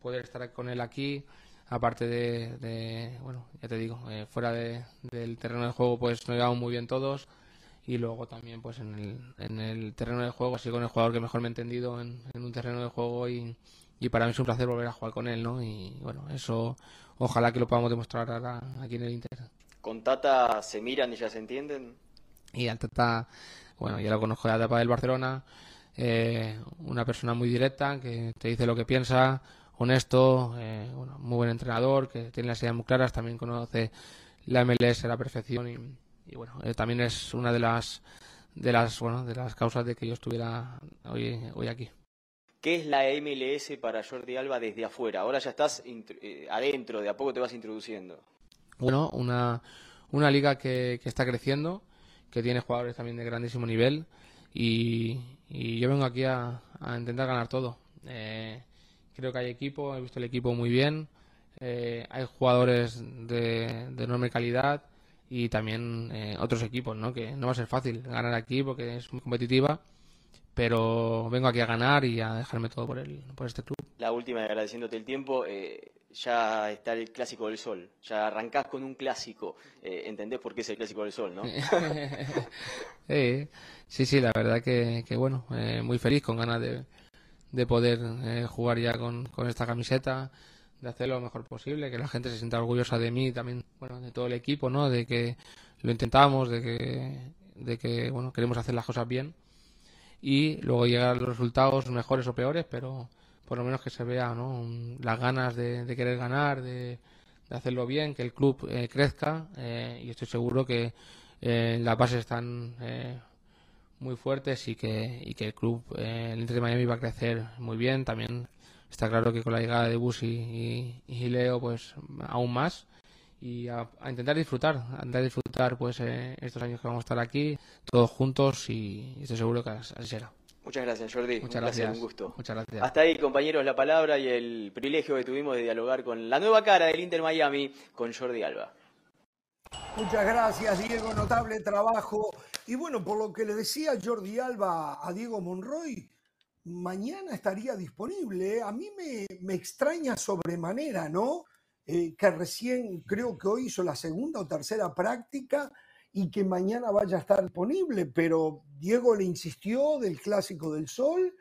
Poder estar con él aquí aparte de, bueno, ya te digo, eh, fuera del terreno de juego pues nos llevamos muy bien todos y luego también pues en el, en el terreno de juego, así con el jugador que mejor me he entendido en, un terreno de juego y, y, para mí es un placer volver a jugar con él, ¿no? Y bueno, eso ojalá que lo podamos demostrar ahora aquí en el Inter. ¿Con Tata se miran y ya se entienden? Y al Tata, bueno, ya lo conozco de la etapa del Barcelona, eh, una persona muy directa que te dice lo que piensa, honesto, eh, muy buen entrenador, que tiene las ideas muy claras, también conoce la MLS a la perfección y, bueno, eh, también es una de las de las bueno de las causas de que yo estuviera hoy, hoy aquí. ¿Qué es la MLS para Jordi Alba desde afuera? Ahora ya estás eh, adentro, de a poco te vas introduciendo. Bueno, una, una liga que, que está creciendo, que tiene jugadores también de grandísimo nivel y, y yo vengo aquí a, a intentar ganar todo. Eh, Creo que hay equipo, he visto el equipo muy bien. Eh, hay jugadores de, enorme calidad y también eh, otros equipos, ¿no? Que no va a ser fácil ganar aquí porque es muy competitiva, pero vengo aquí a ganar y a dejarme todo por, el, por este club. La última, agradeciéndote el tiempo, eh, ya está el Clásico del Sol, ya arrancás con un clásico, ¿entendés por qué es el Clásico del Sol, no? sí, sí, la verdad que, que bueno, muy feliz, con ganas de de poder eh, jugar ya con, con, esta camiseta, de hacerlo lo mejor posible, que la gente se sienta orgullosa de mí, también, bueno, de todo el equipo, ¿no? De que lo intentamos, de que, de que bueno, queremos hacer las cosas bien y luego llegar los resultados mejores o peores, pero por lo menos que se vea, ¿no? Las ganas de, querer ganar, de, de, hacerlo bien, que el club eh, crezca eh, y estoy seguro que las bases están muy fuertes y que, y que el club, eh, el Inter de Miami va a crecer muy bien. También está claro que con la llegada de Busi y, y, Leo, pues aún más. Y a, intentar disfrutar, a intentar disfrutar pues eh, estos años que vamos a estar aquí, todos juntos y, estoy seguro que así será. Muchas gracias, Jordi. Muchas un gracias. un gusto. Muchas gracias. Hasta ahí, compañeros, la palabra y el privilegio que tuvimos de dialogar con la nueva cara del Inter Miami, con Jordi Alba. Muchas gracias, Diego. Notable trabajo. Y bueno, por lo que le decía Jordi Alba a Diego Monroy, mañana estaría disponible. ¿eh? A mí me, extraña sobremanera, ¿no? Eh, que recién creo que hoy hizo la segunda o tercera práctica y que mañana vaya a estar disponible, pero Diego le insistió del Clásico del Sol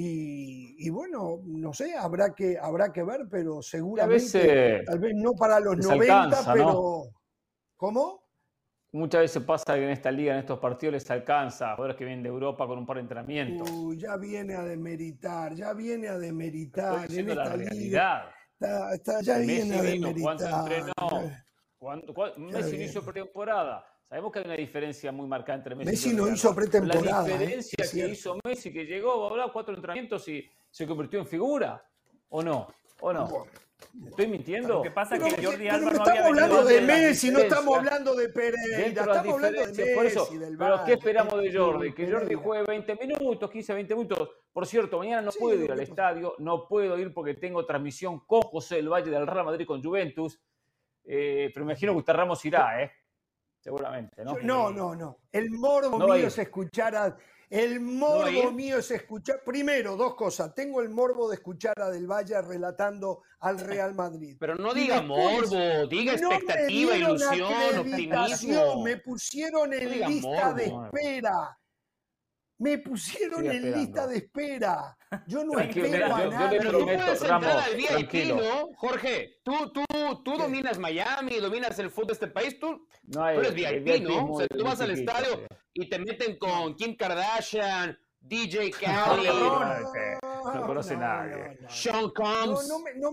y, bueno, no sé, habrá que, habrá que ver, pero seguramente, tal vez no para los 90, pero... ¿Cómo? Muchas veces pasa que en esta liga, en estos partidos, les alcanza a jugadores que vienen de Europa con un par de entrenamientos. Uy, ya viene a demeritar, ya viene a demeritar. en esta Liga, ya viene a demeritar. Messi no hizo pretemporada. Sabemos que hay una diferencia muy marcada entre Messi, Messi y no hizo pretemporada. La ¿eh? diferencia que hizo Messi, que llegó, a cuatro entrenamientos y se convirtió en figura, ¿o no? ¿O no? ¿Estoy mintiendo? Lo que pasa es que Jordi Alba no, estamos hablando de Messi, no estamos hablando de Pereira, estamos hablando de Messi, por eso, Pero ¿qué esperamos de Jordi? Que Jordi juegue 20 minutos, 15, 20 minutos. Por cierto, mañana no puedo ir al estadio, no puedo ir porque tengo transmisión con José del Valle del Real Madrid con Juventus, eh, pero me imagino que usted Ramos irá, ¿eh? Seguramente, ¿no? No, no, no. El morbo mío es escuchar a el morbo mío es escuchar, primero, dos cosas. Tengo el morbo de escuchar a Del Valle relatando al Real Madrid. Pero no diga morbo, diga expectativa, ilusión, optimismo. Me pusieron en lista de espera. Me pusieron en lista de espera. Yo no espero a nadie. Pero tú puedes entrar al VIP, ¿no? Jorge, tú, tú, tú dominas Miami, dominas el fútbol de este país. Tú, tú eres VIP, ¿no? O sea, tú vas al estadio y te meten con Kim Kardashian, DJ Khaled. No, conoce nadie. Sean Combs,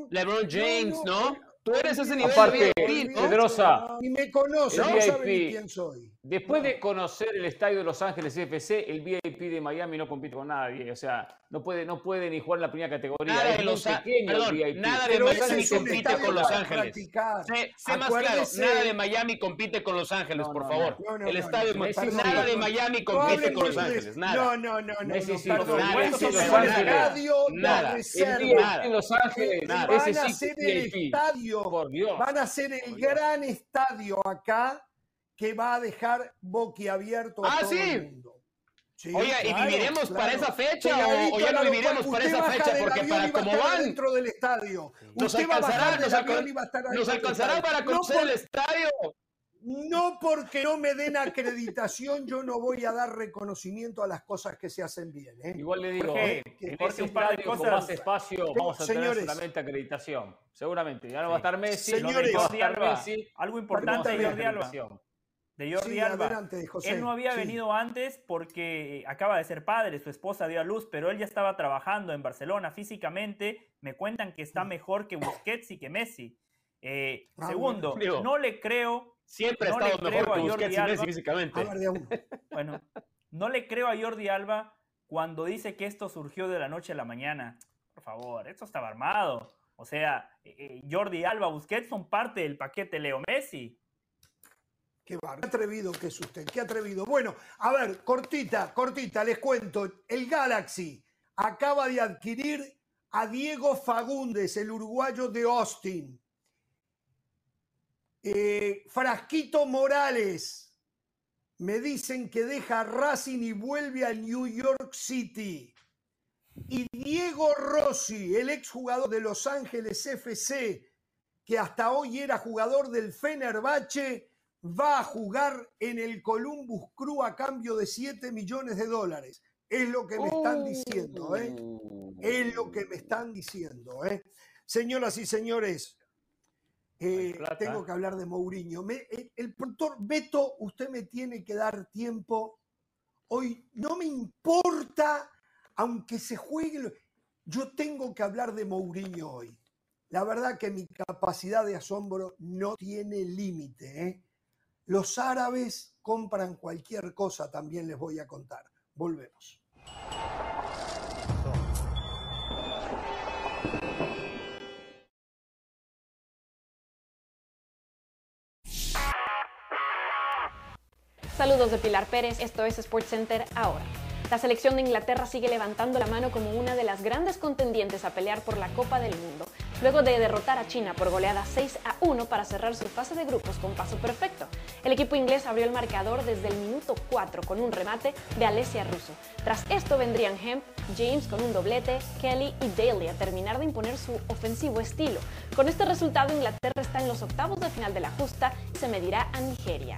LeBron James, ¿no? Tú eres ese nivel Aparte, de VIP, ¿no? Pedrosa, Ni me conoce, no sabe ni quién soy. Después de conocer el estadio de Los Ángeles FC, el VIP de Miami no compite con nadie. O sea, no puede, no puede ni jugar en la primera categoría. Nada es de Los pequeño el Perdón, VIP. nada de Miami compite con Los Ángeles. Sé, sé más claro, nada de Miami compite con Los Ángeles, No, por no, favor. no, no, el no, estadio no, de perdón, nada de. Miami No compite con Los Ángeles, nada. No, no, no, no. Messi no, sí, perdón. nada, Ángeles, estadio nada. de El reserva. Los Ángeles. Van a que el estadio, Por Dios. van a hacer el gran estadio acá que va a dejar boquiabierto a Ah, todo sí. el mundo. Sí, Oye, ¿y claro, viviremos para esa fecha o- Pegadito o ya no viviremos para esa fecha? Porque para estar van, dentro del estadio. Nos Usted va a alcanzará, nos, alcan- y va a estar nos alcanzará para No conocer por- el estadio. No porque no me den acreditación, yo no voy a dar reconocimiento a las cosas que se hacen bien. ¿eh? Igual le digo, Jorge, en Jorge, ese un par de cosas. más espacio vamos a tener Señores. solamente acreditación. Seguramente. Ya no va a estar Messi. Señores. no va a estar Messi. algo importante de Jordi Alba. acreditación. De Jordi Sí, Alba. adelante, José. Él no había Sí. venido antes porque acaba de ser padre, su esposa dio a luz, pero él ya estaba trabajando en Barcelona físicamente. Me cuentan que está mejor que Busquets y que Messi. Eh, Ah, segundo, bueno. No le creo, Siempre ha No le estado mejor que Busquets y Messi físicamente. Ver, bueno, no le creo a Jordi Alba cuando dice que esto surgió de la noche a la mañana. Por favor, esto estaba armado. O sea, eh, eh, Jordi Alba, Busquets son parte del paquete Leo Messi. Qué. Qué atrevido que es usted, qué atrevido. Bueno, a ver, cortita, cortita, les cuento. El Galaxy acaba de adquirir a Diego Fagundes, el uruguayo de Austin. Eh, Frasquito Morales, me dicen que deja Racing y vuelve a New York City. Y Diego Rossi, el exjugador de Los Ángeles FC, que hasta hoy era jugador del Fenerbahce, va a jugar en el Columbus Crew a cambio de 7 millones de dólares. Es lo que me están diciendo, ¿eh? Es lo que me están diciendo, ¿eh? Señoras y señores, eh, tengo que hablar de Mourinho. Me- el, el productor Beto, usted me tiene que dar tiempo. Hoy no me importa, aunque se juegue. Yo tengo que hablar de Mourinho hoy. La verdad que mi capacidad de asombro no tiene límite. ¿eh? Los árabes compran cualquier cosa, también les voy a contar. Volvemos. Saludos de Pilar Pérez, esto es SportsCenter ahora. La selección de Inglaterra sigue levantando la mano como una de las grandes contendientes a pelear por la Copa del Mundo, luego de derrotar a China por goleada 6 a 1 para cerrar su fase de grupos con paso perfecto. El equipo inglés abrió el marcador desde el minuto 4 con un remate de Alessia Russo. Tras esto vendrían Hemp, James con un doblete, Kelly y Daly a terminar de imponer su ofensivo estilo. Con este resultado Inglaterra está en los octavos de final de la justa y se medirá a Nigeria.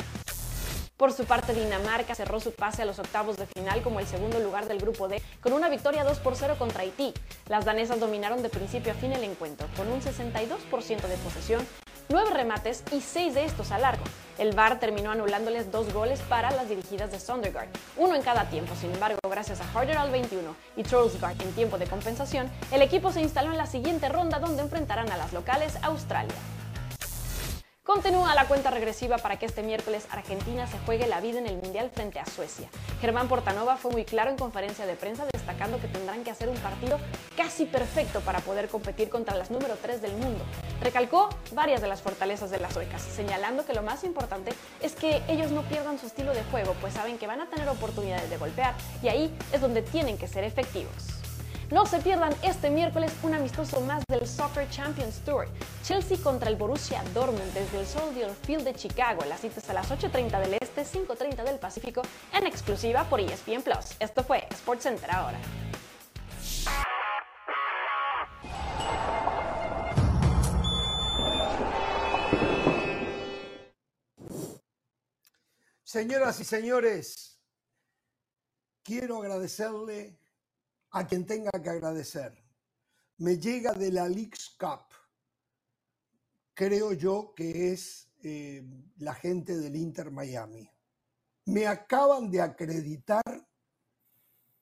Por su parte, Dinamarca cerró su pase a los octavos de final como el segundo lugar del grupo D con una victoria 2 por 0 contra Haití. Las danesas dominaron de principio a fin el encuentro con un 62% de posesión, 9 remates y 6 de estos a largo. El VAR terminó anulándoles dos goles para las dirigidas de Sondergaard, uno en cada tiempo. Sin embargo, gracias a Harder al 21 y Trollsgaard en tiempo de compensación, el equipo se instaló en la siguiente ronda donde enfrentarán a las locales Australia. Continúa la cuenta regresiva para que este miércoles Argentina se juegue la vida en el Mundial frente a Suecia. Germán Portanova fue muy claro en conferencia de prensa destacando que tendrán que hacer un partido casi perfecto para poder competir contra las número 3 del mundo. Recalcó varias de las fortalezas de las suecas, señalando que lo más importante es que ellos no pierdan su estilo de juego, pues saben que van a tener oportunidades de golpear y ahí es donde tienen que ser efectivos. No se pierdan este miércoles un amistoso más del Soccer Champions Tour. Chelsea contra el Borussia Dortmund desde el Soldier Field de Chicago. Las citas a las 8.30 del Este, 5.30 del Pacífico, en exclusiva por ESPN Plus. Esto fue SportsCenter ahora. Señoras y señores, quiero agradecerle a quien tenga que agradecer. Me llega de la Leagues Cup. Creo yo que es eh, la gente del Inter Miami. Me acaban de acreditar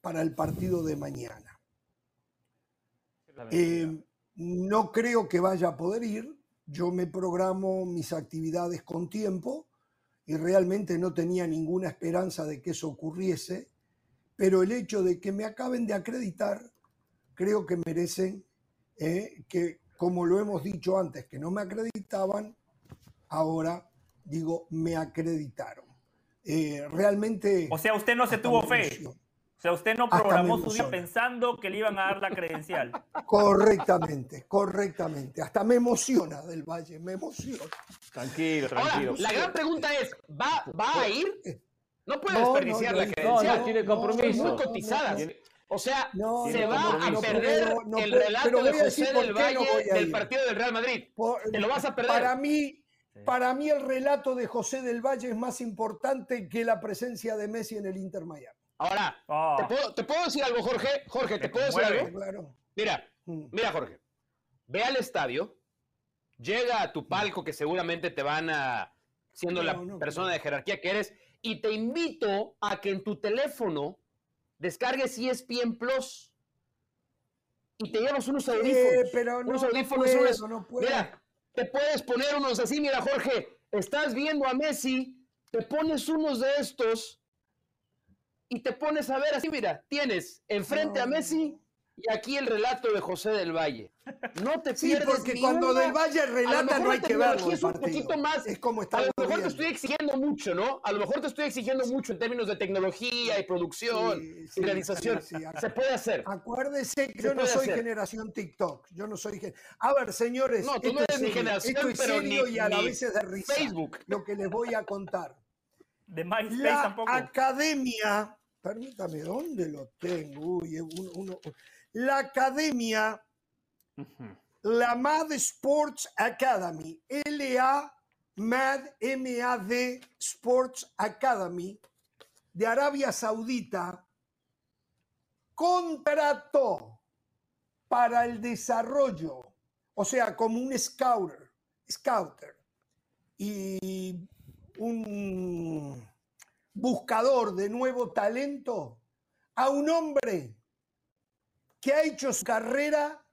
para el partido de mañana. Eh, no creo que vaya a poder ir. Yo me programo mis actividades con tiempo y realmente no tenía ninguna esperanza de que eso ocurriese, pero el hecho de que me acaben de acreditar, creo que merecen eh, que, como lo hemos dicho antes, que no me acreditaban, ahora digo, me acreditaron. Eh, realmente... O sea, usted no se tuvo fe. O sea, usted no programó su día pensando que le iban a dar la credencial. Correctamente, correctamente. Hasta me emociona del Valle, me emociona. Tranquilo, tranquilo. la gran pregunta es, ¿va, va a ir? No puede desperdiciar la credencial. No, tiene compromiso. Muy cotizadas. O sea, se va a perder el relato de José del Valle del partido del Real Madrid. Te lo vas a perder. Para mí, para mí el relato de José del Valle es más importante que la presencia de Messi en el Inter Miami. Ahora, Ah. ¿te, puedo, decir algo, Jorge? Jorge, ¿te puedo decir algo? Mira, Mm. mira, Jorge. Ve al estadio, llega a tu palco que seguramente te van a, siendo la persona de jerarquía que eres, y te invito a que en tu teléfono descargues ESPN Plus y te llevas unos audífonos. Eh, pero no, unos no audífonos, puedo, unos- no puedo. Mira, te puedes poner unos así, mira, Jorge, estás viendo a Messi, te pones unos de estos y te pones a ver así, mira, tienes enfrente a Messi y aquí el relato de José del Valle. No te Sí, pierdes porque ni cuando una- Del Valle A relata no hay que verlo es un poquito más. Es como a estamos lo mejor te estoy exigiendo mucho, ¿no? A lo mejor te estoy exigiendo mucho en términos de tecnología y producción Sí, sí, y realización. sí, sí. Se puede hacer. Acuérdese que yo no soy hacer. generación TikTok. Yo no soy. gen- A ver, señores. No, tú no esto eres serio, generación, esto es pero serio ni- y a la ni vez es de risa. Facebook. Lo que les voy a contar. De MySpace La tampoco. academia, permítame, ¿dónde lo tengo? Uy, uno- uno- la academia, la MAD Sports Academy, LA MAD, MAD Sports Academy de Arabia Saudita, contrató para el desarrollo, o sea, como un scouter, scouter y un buscador de nuevo talento a un hombre que ha hecho su carrera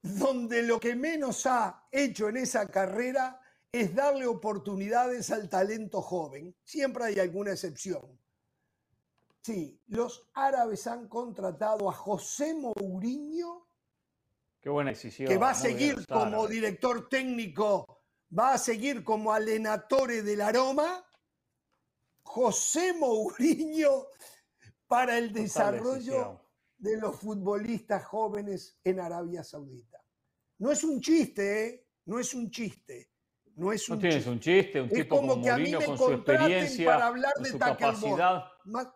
donde lo que menos ha hecho en esa carrera es darle oportunidades al talento joven. Siempre hay alguna excepción. Sí, los árabes han contratado a José Mourinho, Qué buena decisión. que va a seguir como director técnico, va a seguir como alenatore del aroma. José Mourinho para el desarrollo de los futbolistas jóvenes en Arabia Saudita. No es un chiste, ¿eh? No es un chiste. No es No un tienes chiste. un chiste, un Es tipo como como que a mí Mourinho me con su contraten experiencia, para hablar con de su capacidad. Más-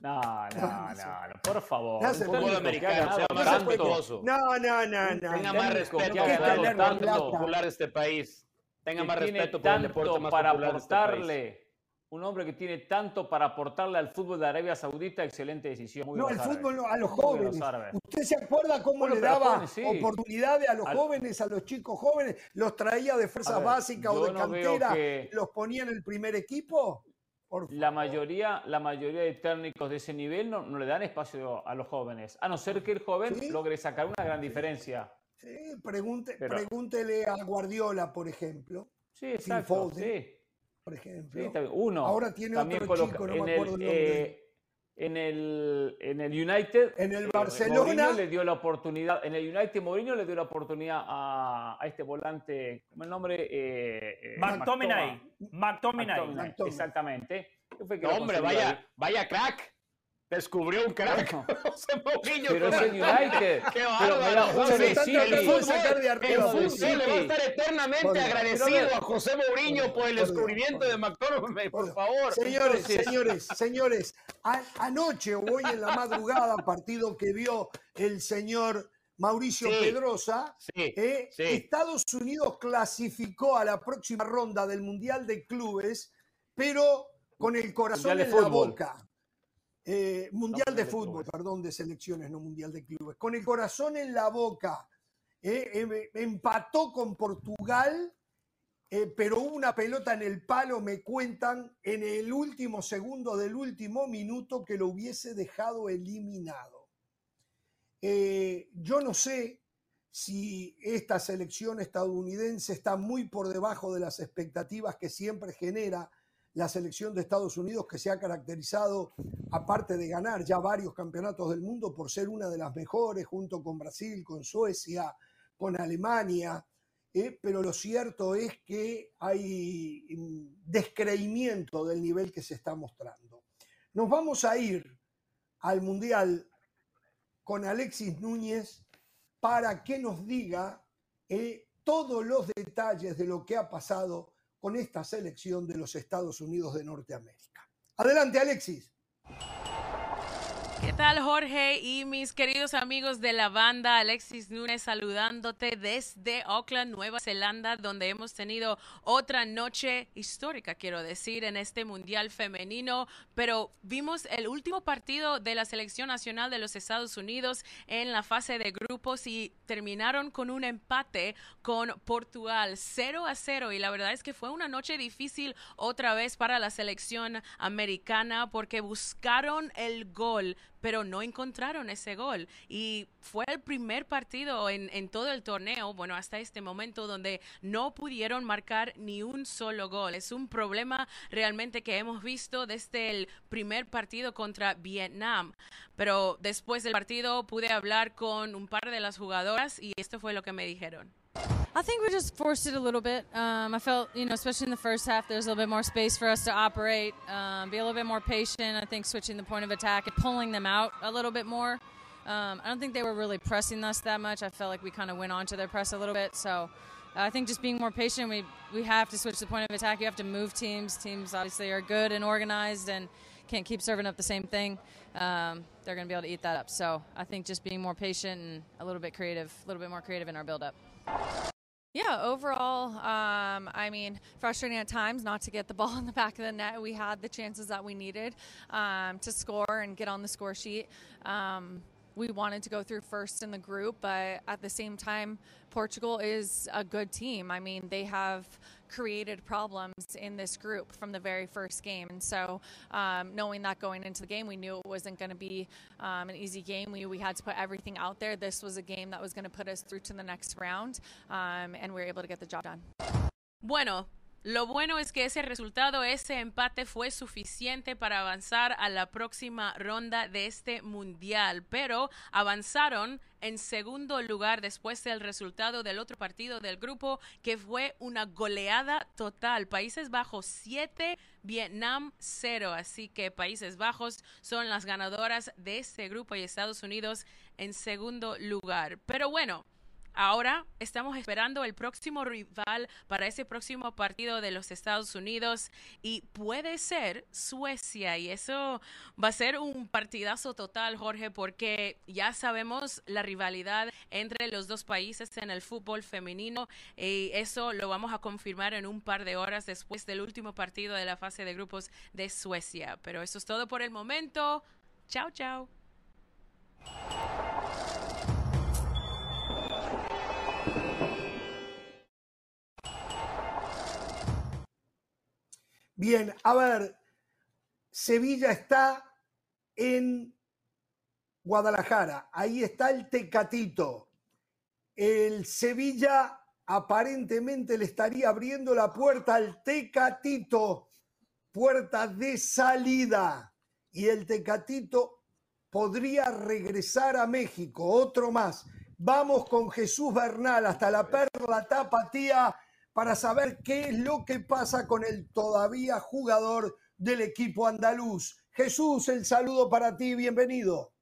No, no, no, no, por favor. Fútbol técnico que americano, sea más tanto, respetuoso. No, no, no, no. Tenga no. más respeto que ha por el ganado deporte tanto. más popular de este país. Tenga más respeto por el tanto deporte más para popular de este país. aportarle, un hombre que tiene tanto para aportarle al fútbol de Arabia Saudita, excelente decisión. Muy No, árabes. fútbol no, a los jóvenes. los. ¿Usted se acuerda cómo Bueno, le daba jóvenes, sí. oportunidades a los Al- jóvenes, a los chicos jóvenes? ¿Los traía de A fuerzas ver, básicas o de no cantera? que- ¿Los ponía en el primer equipo? La mayoría, la mayoría de técnicos de ese nivel no, no le dan espacio a los jóvenes, a no ser que el joven Sí. logre sacar una gran diferencia. Sí, pregunte, Pero- pregúntele a Guardiola, por ejemplo. Sí, exacto. Sí, por ejemplo. sí. Uno. Ahora tiene también otro coloca- chico, no en me el, acuerdo el nombre. eh, en el, en el United. En el eh, Barcelona. Mourinho le dio la oportunidad. En el United, Mourinho le dio la oportunidad a, a este volante. ¿Cómo es el nombre? Eh, eh, McTominay. McTominay. McTominay, Exactamente. Que fue que No, lo hombre, vaya, vaya crack. Descubrió un crack. José Mourinho. Pero es el United. Qué Pero bárbaro. José, El fútbol- le va a estar eternamente Por agradecido a José Mourinho por el Por descubrimiento por de. McTominay, por favor. Señores, señores, señores, a- anoche o hoy en la madrugada, partido que vio el señor Mauricio Sí. Pedrosa, Sí, eh, sí. Estados Unidos clasificó a la próxima ronda del Mundial de Clubes, pero con el corazón en la boca. Eh, mundial de fútbol, perdón, de selecciones, no Mundial de Clubes. Con el corazón en la boca. eh, em- empató con Portugal eh, pero hubo una pelota en el palo, me cuentan, en el último segundo del último minuto que lo hubiese dejado eliminado. Yo no sé si esta selección estadounidense está muy por debajo de las expectativas que siempre genera la selección de Estados Unidos, que se ha caracterizado, aparte de ganar ya varios campeonatos del mundo, por ser una de las mejores, junto con Brasil, con Suecia, con Alemania. Eh, pero lo cierto es que hay mm, descreimiento del nivel que se está mostrando. Nos vamos a ir al Mundial con Alexis Núñez para que nos diga eh, todos los detalles de lo que ha pasado con esta selección de los Estados Unidos de Norteamérica. Adelante, Alexis. ¿Qué tal Jorge y mis queridos amigos de la banda? Alexis Núñez saludándote desde Auckland, Nueva Zelanda, donde hemos tenido otra noche histórica, quiero decir, en este Mundial Femenino, pero vimos el último partido de la Selección Nacional de los Estados Unidos en la fase de grupos y terminaron con un empate con Portugal 0 a 0 y la verdad es que fue una noche difícil otra vez para la selección americana porque buscaron el gol pero no encontraron ese gol. Y fue el primer partido en, todo el torneo, bueno, hasta este momento, donde no pudieron marcar ni un solo gol. Es un problema realmente que hemos visto desde el primer partido contra Vietnam. Pero después del partido pude hablar con un par de las jugadoras y esto fue lo que me dijeron. I think we just forced it a little bit. Um, I felt, you know, especially in the first half, there's a little bit more space for us to operate, um, be a little bit more patient. I think switching the point of attack and pulling them out a little bit more. Um, I don't think they were really pressing us that much. I felt like we kind of went onto their press a little bit. So I think just being more patient, we, we have to switch the point of attack. You have to move teams. Teams obviously are good and organized and can't keep serving up the same thing. Um, they're going to be able to eat that up. So I think just being more patient and a little bit creative, a little bit more creative in our build up. Yeah, overall, um, I mean, frustrating at times not to get the ball in the back of the net. We had the chances that we needed um, to score and get on the score sheet. Um, we wanted to go through first in the group, but at the same time, Portugal is a good team. I mean, they have created problems in this group from the very first game. And so, um, knowing that going into the game, we knew it wasn't going to be um, an easy game. We, we had to put everything out there. This was a game that was going to put us through to the next round, um, and we were able to get the job done. Bueno, Lo bueno es que ese resultado, ese empate fue suficiente para avanzar a la próxima ronda de este mundial, pero avanzaron en segundo lugar después del resultado del otro partido del grupo, que fue una goleada total. Países Bajos 7, Vietnam 0. Así que Países Bajos son las ganadoras de este grupo y Estados Unidos en segundo lugar. Pero bueno. Ahora estamos esperando el próximo rival para ese próximo partido de los Estados Unidos y puede ser Suecia y eso va a ser un partidazo total, Jorge, porque ya sabemos la rivalidad entre los dos países en el fútbol femenino y eso lo vamos a confirmar en un par de horas después del último partido de la fase de grupos de Suecia. Pero eso es todo por el momento. Chao, chao. Bien, a ver, Sevilla está en Guadalajara, ahí está el Tecatito. El Sevilla aparentemente le estaría abriendo la puerta al Tecatito, puerta de salida. Y el Tecatito podría regresar a México, otro más. Vamos con Jesús Bernal hasta la Perla Tapatía para saber qué es lo que pasa con el todavía jugador del equipo andaluz. Jesús, el saludo para ti, bienvenido.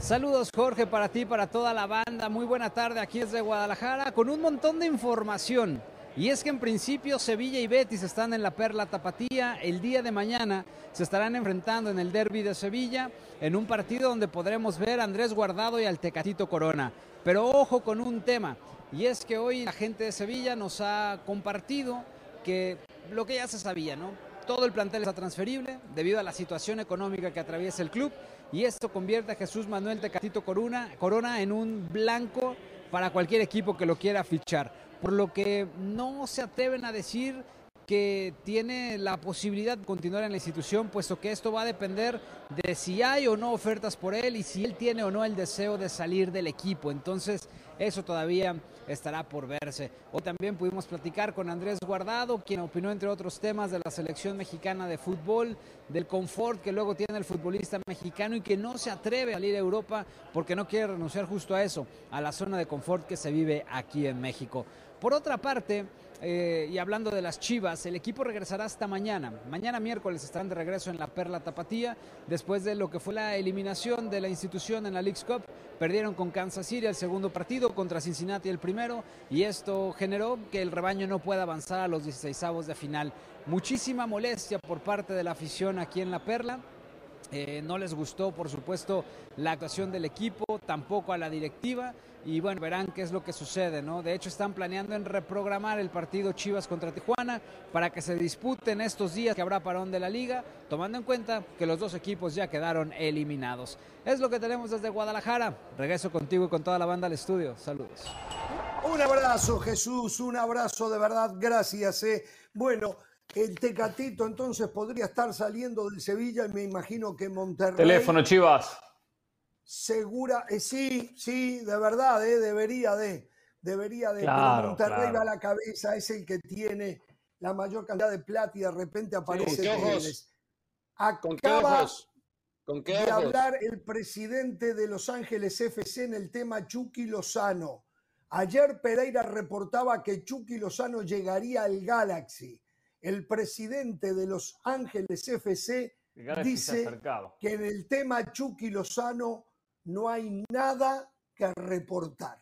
Saludos Jorge para ti, para toda la banda. Muy buena tarde aquí desde Guadalajara con un montón de información. Y es que en principio Sevilla y Betis están en la Perla Tapatía. El día de mañana se estarán enfrentando en el Derby de Sevilla en un partido donde podremos ver a Andrés Guardado y al Tecatito Corona. Pero ojo con un tema. Y es que hoy la gente de Sevilla nos ha compartido que lo que ya se sabía, ¿no? Todo el plantel está transferible debido a la situación económica que atraviesa el club y esto convierte a Jesús Manuel Tecatito Corona, Corona en un blanco para cualquier equipo que lo quiera fichar. Por lo que no se atreven a decir que tiene la posibilidad de continuar en la institución, puesto que esto va a depender de si hay o no ofertas por él y si él tiene o no el deseo de salir del equipo. Entonces, eso todavía estará por verse. Hoy también pudimos platicar con Andrés Guardado, quien opinó entre otros temas de la selección mexicana de fútbol, del confort que luego tiene el futbolista mexicano y que no se atreve a salir a Europa porque no quiere renunciar justo a eso, a la zona de confort que se vive aquí en México. Por otra parte, eh, y hablando de las Chivas, el equipo regresará hasta mañana. Mañana miércoles estarán de regreso en la Perla Tapatía después de lo que fue la eliminación de la institución en la League's Cup. Perdieron con Kansas City el segundo partido contra Cincinnati el primero y esto generó que el rebaño no pueda avanzar a los 16avos de final. Muchísima molestia por parte de la afición aquí en la Perla. Eh, no les gustó, por supuesto, la actuación del equipo, tampoco a la directiva. Y bueno, verán qué es lo que sucede, ¿no? De hecho, están planeando en reprogramar el partido Chivas contra Tijuana para que se disputen estos días que habrá parón de la liga, tomando en cuenta que los dos equipos ya quedaron eliminados. Es lo que tenemos desde Guadalajara. Regreso contigo y con toda la banda al estudio. Saludos. Un abrazo, Jesús, un abrazo de verdad, gracias. Eh. Bueno, el Tecatito entonces podría estar saliendo del Sevilla y me imagino que Monterrey. Teléfono, Chivas. Segura, eh, sí, sí, de verdad, eh, debería de, debería de. pero Monterrey va a la cabeza, es el que tiene la mayor cantidad de plata y de repente aparece. ¿Con qué ojos? Acaba ¿Con qué de hablar el presidente de Los Ángeles FC en el tema Chucky Lozano. Ayer Pereira reportaba que Chucky Lozano llegaría al Galaxy el presidente de Los Ángeles FC dice que en el tema Chucky Lozano no hay nada que reportar.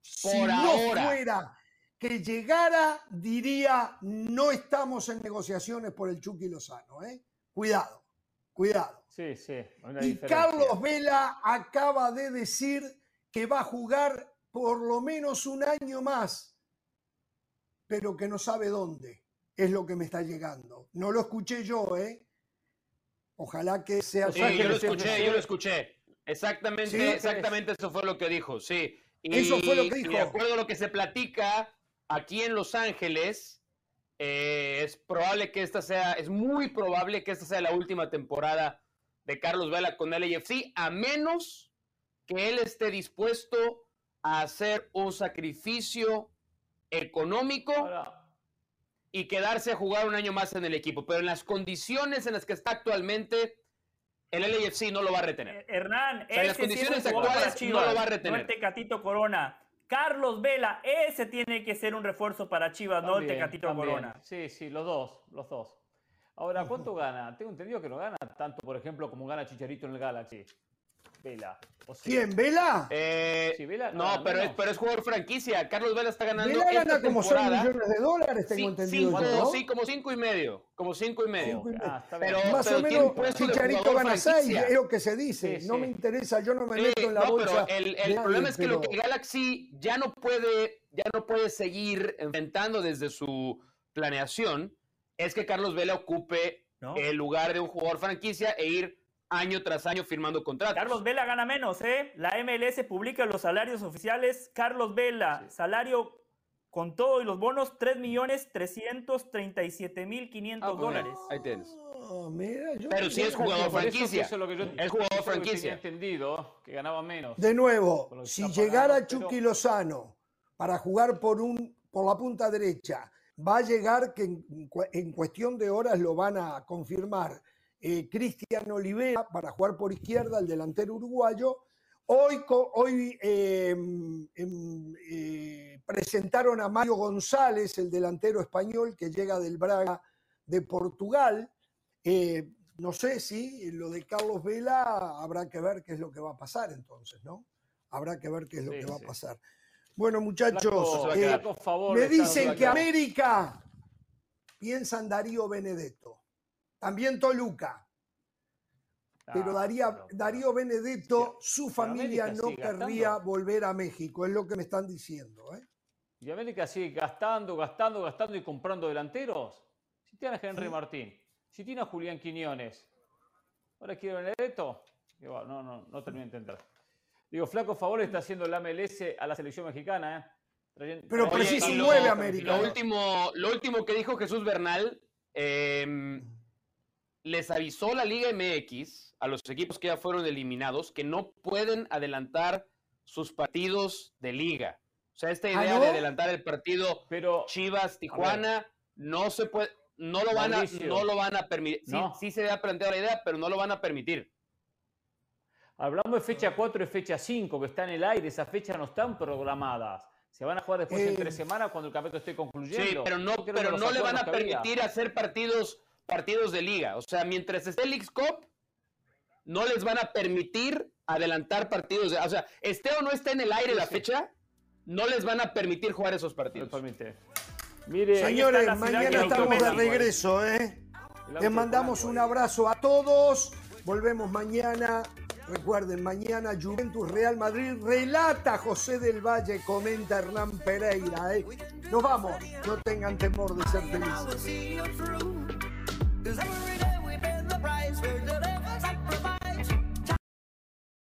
si no fuera que llegara, diría, no estamos en negociaciones por el Chucky Lozano. ¿eh? Cuidado, cuidado. Sí, sí. y Carlos Vela acaba de decir que va a jugar por lo menos un año más, pero que no sabe dónde es lo que me está llegando. No lo escuché yo, ¿eh? Ojalá que sea... Sí, yo lo escuché, yo lo escuché. Exactamente, exactamente eso fue lo que dijo, sí. Y, eso fue lo que dijo. de acuerdo a lo que se platica aquí en Los Ángeles, eh, es probable que esta sea, es muy probable que esta sea la última temporada de Carlos Vela con el AFC, a menos que él esté dispuesto a hacer un sacrificio económico y quedarse a jugar un año más en el equipo. Pero en las condiciones en las que está actualmente, el LAFC no lo va a retener. Eh, Hernán, en las condiciones actuales no lo va a retener. No el Tecatito Corona. Carlos Vela, ese tiene que ser un refuerzo para Chivas, no el Tecatito Corona. Sí, sí, los dos, los dos. Ahora, ¿cuánto gana? Tengo entendido que no gana tanto, por ejemplo, como gana Chicharito en el Galaxy. Vela. ¿Quién? ¿Vela? Eh, Vela no, pero, es, pero es jugador franquicia. Carlos Vela está ganando. Vela gana como 6 millones de dólares, tengo entendido. Cinco, Sí, como 5 y medio. Como 5 y medio. Ah, pero, Más o menos Chicharito gana 6, es lo que se dice. no me interesa, yo no me meto en la bolsa. Pero el, el problema es que lo que Galaxy ya no puede, ya no puede seguir enfrentando desde su planeación es que Carlos Vela ocupe el lugar de un jugador franquicia e ir año tras año firmando contratos. Carlos Vela gana menos, ¿eh? La MLS publica los salarios oficiales. Carlos Vela, salario con todo y los bonos, 3 millones 337 mil 500 ah, dólares. Ahí tienes. Oh, mira, Pero si es jugador franquicia. es jugador franquicia. Que entendido que ganaba menos. De nuevo, si llegara Chucky Lozano para jugar por, un, por la punta derecha, va a llegar que en cuestión de horas lo van a confirmar eh, Cristian Olivera para jugar por izquierda, el delantero uruguayo. Hoy, hoy em, em, eh, presentaron a Mario González, el delantero español que llega del Braga de Portugal. Eh, no sé si lo de Carlos Vela habrá que ver qué es lo que va a pasar entonces, ¿no? Habrá que ver qué es lo Sí, que va sí. a pasar. Bueno, muchachos, eh, favor, me dicen que. América piensa en Darío Benedetto. También Toluca. Pero Ah, Daría- Darío Benedetto, su pero familia no querría gastando. volver a México, es lo que me están diciendo. ¿eh? Y América sigue gastando, gastando, gastando y comprando delanteros. Si tiene a Henry Martín, si tiene a Julián Quiñones, ahora quiere Benedetto. Y bueno, no, no, no termino de entender. Digo, flaco favor está haciendo la MLS a la selección mexicana, ¿eh? Trayen- Pero nueve América. Lo último, lo último que dijo Jesús Bernal, eh, les avisó la Liga MX a los equipos que ya fueron eliminados que no pueden adelantar sus partidos de liga. O sea, esta ¿Ah, idea no? de adelantar el partido Pero, Chivas Tijuana no se puede, no lo van Mauricio. a, no lo van a permitir. Sí, No. sí se ha planteado la idea, pero no lo van a permitir. Hablamos de fecha 4 y fecha 5, que está en el aire, esas fechas no están programadas. Se van a jugar después en Eh, tres semanas cuando el campeonato esté concluyendo. Sí, pero no, pero no le van a permitir hacer partidos, partidos de liga. O sea, mientras esté el Leagues Cup, no les van a permitir adelantar partidos. de- o sea, esté o no esté en el aire la fecha, no les van a permitir jugar esos partidos. Mire, Señores, mañana estamos de regreso, ¿eh? Les mandamos un abrazo a todos. Volvemos mañana. Recuerden, mañana Juventus Real Madrid relata José del Valle, comenta Hernán Pereira. ¿eh? Nos vamos. No tengan temor de ser felices. Cause every day we pay the price for